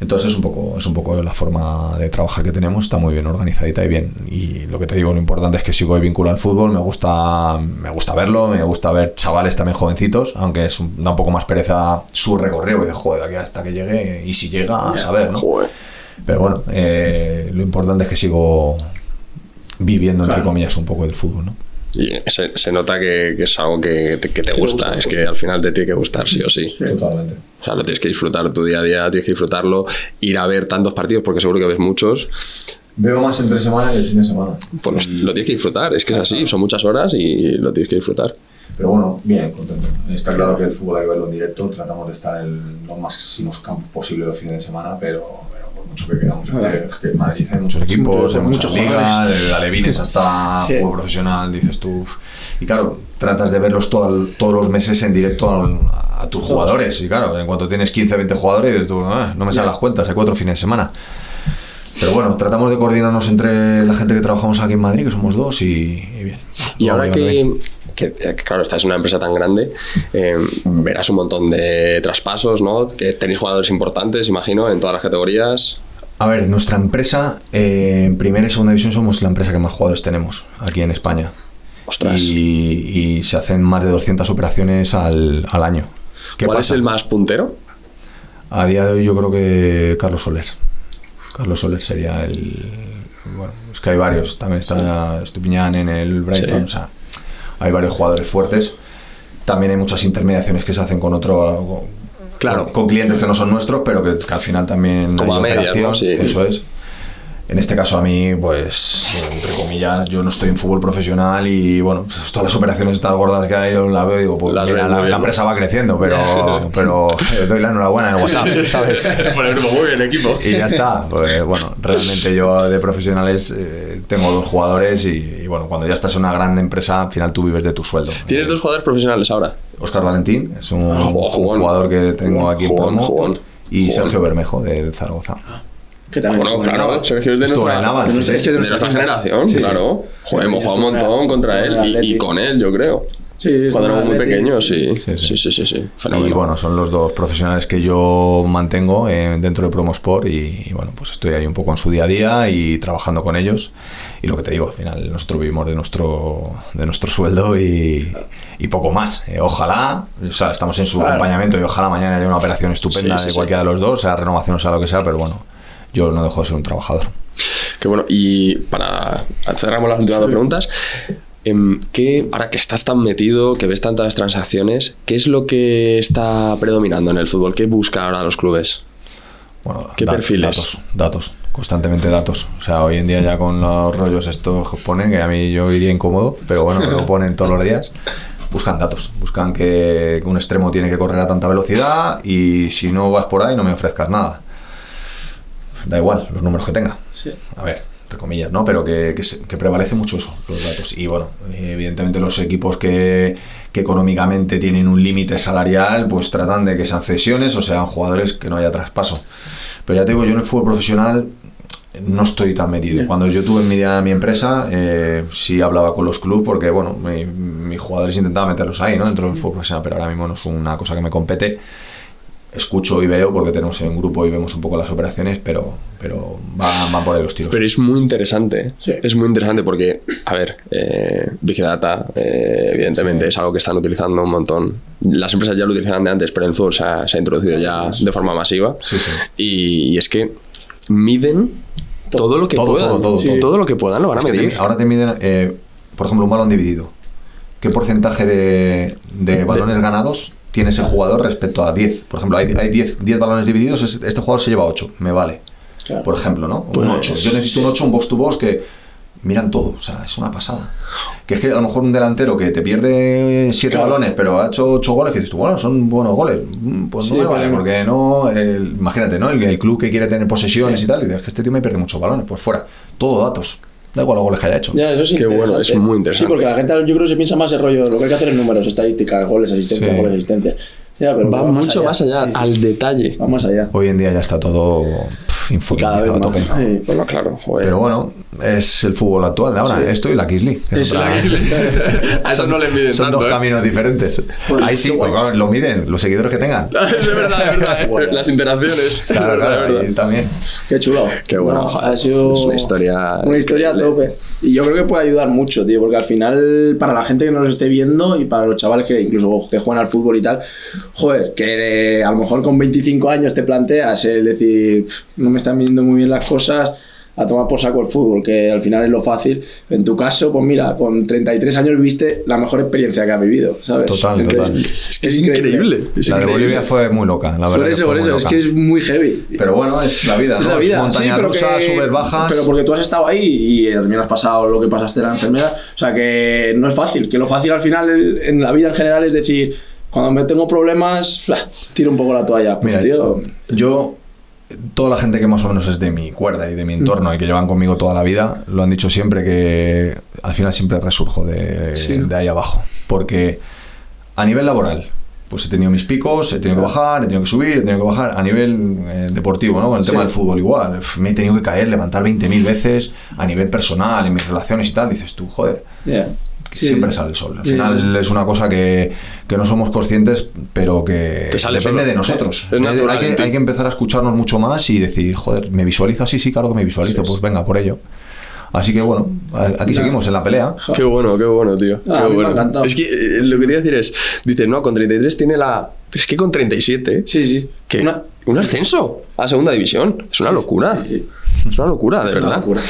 Entonces es un poco es un poco la forma de trabajar que tenemos, está muy bien organizadita y bien. Y lo que te digo, lo importante es que sigo vinculado al fútbol, me gusta me gusta verlo, me gusta ver chavales también jovencitos, aunque es un- da un poco más pereza su recorrido y de joder, de aquí hasta que llegue y si llega a saber, ¿no? Joder. Pero bueno, eh, lo importante es que sigo viviendo entre Claro. comillas un poco del fútbol, ¿no? Y se, se nota que, que es algo que te, que te gusta. gusta, es te que al final te tiene que gustar, sí o sí. Totalmente. O sea, lo tienes que disfrutar tu día a día, tienes que disfrutarlo, ir a ver tantos partidos, porque seguro que ves muchos, Veo más entre semana que el fin de semana. pues lo, lo tienes que disfrutar, es que es así, son muchas horas y lo tienes que disfrutar. Pero bueno, bien, contento. Está claro que el fútbol hay que verlo en directo. Tratamos de estar en los máximos campos posibles los fines de semana, pero, mucho que queramos. Joder. Que, en Madrid hay muchos equipos, hay muchas ligas, desde alevines hasta Sí. fútbol profesional, dices tú. Y claro, tratas de verlos todo- todos los meses en directo a, a tus jugadores. Y claro, en cuanto tienes 15, 20 jugadores, dices tú, "Ah, no me salen las cuentas, hay cuatro fines de semana. Pero bueno, tratamos de coordinarnos entre la gente que trabajamos aquí en Madrid, que somos dos, y, y bien. Y ahora que, que, eh, claro, estás en una empresa tan grande, eh, verás un montón de traspasos, ¿no? Que tenéis jugadores importantes, imagino, en todas las categorías. A ver, nuestra empresa, eh, en primera y segunda división, somos la empresa que más jugadores tenemos aquí en España. Ostras. Y, y se hacen más de 200 operaciones al, al año. ¿Qué ¿Cuál pasa? es el más puntero? A día de hoy yo creo que Carlos Soler. Carlos Soler sería el... Bueno, es que hay varios. También está Estupiñán en el Brighton. Sí. O sea, hay varios jugadores fuertes. También hay muchas intermediaciones que se hacen con otro... Claro. Con, con clientes que no son nuestros, pero que, que al final también Como hay operación. ¿no? Sí. Eso es. En este caso a mí, pues, entre comillas, yo no estoy en fútbol profesional y, bueno, pues, todas las operaciones estas gordas que hay, yo las veo y digo, pues Las mira, la, la empresa va creciendo, pero, pero eh, doy la enhorabuena en el WhatsApp, ¿sabes? Grupo, muy bien, equipo. Y ya está. Pues, bueno, realmente yo de profesionales eh, tengo dos jugadores y, y, bueno, cuando ya estás en una gran empresa, al final tú vives de tu sueldo. ¿Tienes dos jugadores profesionales ahora? Oscar Valentín es un, Oh, un jugón. jugador que tengo aquí en jugón, y. Sergio Bermejo de, de Zaragoza. Que también Bueno, claro, Naval. Sergio es de nuestra, Naval, sí, de nuestra generación, Sí, sí. claro. Joder, hemos jugado un montón contra él y, y con él, yo creo. Sí, Cuando éramos muy pequeños, sí. Sí, Sí, sí. sí, sí, sí. Y bueno, son los dos profesionales que yo mantengo eh, dentro de Promosport y, y bueno, pues estoy ahí un poco en su día a día y trabajando con ellos. Y lo que te digo, al final nosotros vivimos de nuestro, de nuestro sueldo y, y poco más. Eh, ojalá, o sea, estamos en su Claro. acompañamiento y ojalá mañana haya una operación estupenda Sí, sí, de sí. cualquiera de los dos, sea renovación o sea lo que sea, pero bueno, yo no dejo de ser un trabajador. Qué bueno. Y para cerramos las últimas dos preguntas. em, ¿qué, ahora que estás tan metido, que ves tantas transacciones, ¿qué es lo que está predominando en el fútbol? ¿Qué busca ahora los clubes? Bueno, ¿Qué perfiles? Datos, datos, constantemente datos. O sea, hoy en día ya con los rollos estos que ponen, que a mí yo iría incómodo, pero bueno, que lo ponen todos los días. Buscan datos, buscan que un extremo tiene que correr a tanta velocidad y si no vas por ahí no me ofrezcas nada. Da igual, los números que tenga. Sí. A ver, entre comillas, ¿no? Pero que, que, se- que prevalece mucho eso, los datos. Y bueno, evidentemente los equipos que, que económicamente tienen un límite salarial, pues tratan de que sean cesiones o sean jugadores que no haya traspaso. Pero ya te digo, yo en el fútbol profesional no estoy tan metido. Cuando yo tuve mi, mi empresa, eh, sí hablaba con los clubes porque, bueno, mi- mis jugadores intentaba meterlos ahí, ¿no? Dentro del fútbol profesional, pero ahora mismo no es una cosa que me compete escucho y veo porque tenemos un grupo y vemos un poco las operaciones, pero, pero van, van por ahí los tiros. Pero es muy interesante. Sí. Es muy interesante porque, a ver, eh, Big Data, eh, evidentemente, Sí. es algo que están utilizando un montón. Las empresas ya lo utilizaban de antes, pero en el fútbol se ha, se ha introducido ya de forma masiva. Sí, sí. Y, y es que miden todo, lo que Todo, puedan. todo, todo, Sí. todo. lo que puedan lo van a Es que te- medir. ahora te miden, eh, por ejemplo, un balón dividido. ¿Qué porcentaje de, de balones ganados tiene ese jugador respecto a 10? Por ejemplo, hay, hay 10, 10 balones divididos, es- este jugador se lleva 8, me vale. Claro. Por ejemplo, ¿no? Pues, un 8. Yo necesito un 8, un box to box que miran todo, o sea, es una pasada. Que es que a lo mejor un delantero que te pierde 7 Claro. balones, pero ha hecho 8 goles, que dices tú, bueno, son buenos goles. Mm, Pues Sí, no me vale, porque no, el- imagínate, ¿no? El, el club que quiere tener posesiones y tal, y dices, es que este tío me pierde muchos balones, pues fuera, todo datos. Da igual los goles que haya hecho. Ya, eso sí. Qué bueno, es muy interesante. Sí, porque la gente yo creo que se piensa más el rollo, lo que hay que hacer en números, estadísticas, goles, asistencia, Sí. goles, asistencia. Ya, pero Va mucho más allá, Sí, sí. al detalle. Va más allá. Hoy en día ya está todo más. Sí. Bueno, claro, joder. Pero bueno, es el fútbol actual de ahora. Sí. Esto y la Kiss League. es no le miden Son tanto, dos ¿eh? caminos diferentes. Pues, Ahí sí, porque claro, lo miden, los seguidores que tengan. es verdad, es verdad. ¿eh? Bueno. Las interacciones. Claro, verdad, claro, es verdad. ahí también. Qué chulo. Qué bueno, No, ha sido es una historia Una historia tope. Y yo creo que puede ayudar mucho, tío, porque al final, para la gente que nos esté viendo y para los chavales que incluso que juegan al fútbol y tal, joder, que eh, a lo mejor con 25 años te planteas el decir, "Pf, no me están viendo muy bien las cosas. A tomar por saco el fútbol, que al final es lo fácil. En tu caso, pues mira, con 33 años viste la mejor experiencia que has vivido, ¿sabes? Total, total. Es que es increíble. es La de increíble. Bolivia fue muy loca, la verdad. Por eso, por eso, es que es muy heavy. Pero bueno, es la vida, Es ¿no? la vida, montañas sí, pero rusas, que- subes, bajas. Pero porque tú has estado ahí y también has pasado lo que pasaste la enfermedad. O sea que no es fácil. Que lo fácil al final en la vida en general es decir, cuando me tengo problemas, tiro un poco la toalla. Pues Mira, tío, yo, toda la gente que más o menos es de mi cuerda y de mi entorno y que llevan conmigo toda la vida, lo han dicho siempre que al final siempre resurjo de, Sí. de ahí abajo. Porque a nivel laboral, pues he tenido mis picos, he tenido que bajar, he tenido que subir, he tenido que bajar. A nivel eh, deportivo, ¿no? Con el Sí. tema del fútbol igual. Me he tenido que caer, levantar 20.000 veces a nivel personal, en mis relaciones y tal. Dices tú, joder, ya. Sí. siempre sale el sol. Al final sí. es una cosa que, que no somos conscientes, pero que sale depende solo. de nosotros. Es natural hay, que, hay que empezar a escucharnos mucho más y decir, joder, ¿me visualizo así? Sí, claro que me visualizo. Pues venga, por ello. Así que bueno, aquí Ya. seguimos en la pelea. Qué bueno, qué bueno, tío. Ah, Qué me bueno. ha. Es que eh, lo que te iba a decir es, dices, no, con 33 tiene la... Pero es que con 37, Sí, sí. que Una- un ascenso a segunda división. Es una locura. Sí. Es una locura, de Es una verdad. locura.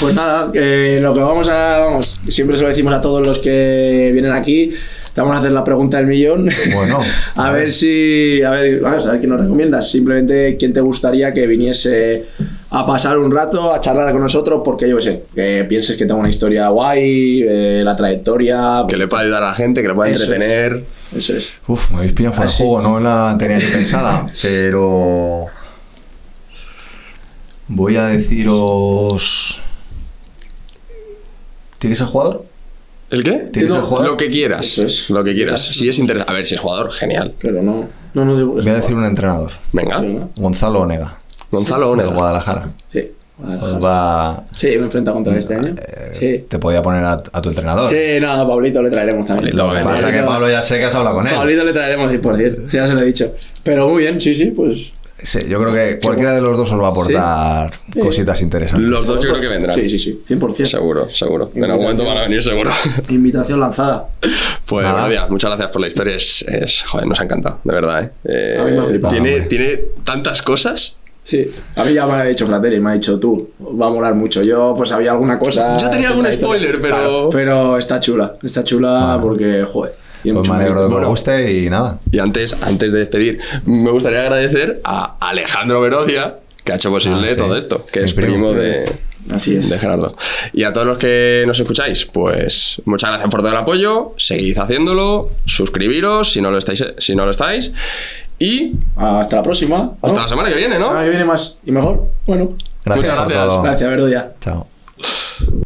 Pues nada, eh, lo que vamos a. Vamos, siempre se lo decimos a todos los que vienen aquí. Te vamos a hacer la pregunta del millón. Bueno, a, a ver, ver. si. A ver, vamos a ver quién nos recomiendas. Simplemente quién te gustaría que viniese a pasar un rato, a charlar con nosotros, porque yo qué sé, que pienses que tengo una historia guay, eh, la trayectoria. Que le pueda ayudar a la gente, que le pueda es. entretener. Eso es. Uf, me habéis pillado fuera de juego, no la tenía ni pensada, pero voy a deciros... ¿Tienes el jugador? ¿El qué? ¿Tienes No, el jugador? Lo que quieras. Eso es. Lo que quieras. Si es interesante. A ver, si es jugador, genial. Pero no. No, no digo. Voy a decir un entrenador, Venga. Venga. Gonzalo Onega. Gonzalo de Onega. Guadalajara. Sí. Os va, Sí, me he enfrentado contra él este año. Sí. te podía poner a, a tu entrenador. Sí, nada, a Pablito le traeremos también. Lo que pasa es que Pablo ya sé que has hablado con él. Pablito le traeremos 100%, ya se lo he dicho. Pero muy bien, sí, sí, pues. Sí, yo creo que cualquiera de los dos os va a aportar Sí. cositas interesantes. Los dos yo creo que vendrán. Sí, sí, sí, 100%. Seguro, seguro. En algún momento van a venir seguro. Invitación lanzada. Pues días, muchas gracias por la historia. Es, es- joder, nos ha encantado, de verdad. ¿eh? Eh, A mí me ha flipado, tiene, hombre. tiene tantas cosas. Sí, a mí ya me ha dicho Fratelli, me ha dicho tú, va a molar mucho. Yo, pues había alguna cosa. Yo tenía algún spoiler, pero- Claro, pero está chula, está chula porque, joder. Pues mucho me alegro de que Bueno, guste y nada. Y antes, antes de despedir, me gustaría agradecer a Alejandro Verodia, que ha hecho posible Ah, sí. todo esto, que Mi es primo. primo de, Así es. de Gerardo. Y a todos los que nos escucháis, pues muchas gracias por todo el apoyo, seguid haciéndolo, suscribiros si no lo estáis, si no lo estáis. Y Hasta la próxima. ¿no? hasta la semana que viene, ¿no? Ah, que viene más y mejor. Bueno, Gracias Muchas por gracias. todo. gracias, Verodia. Chao.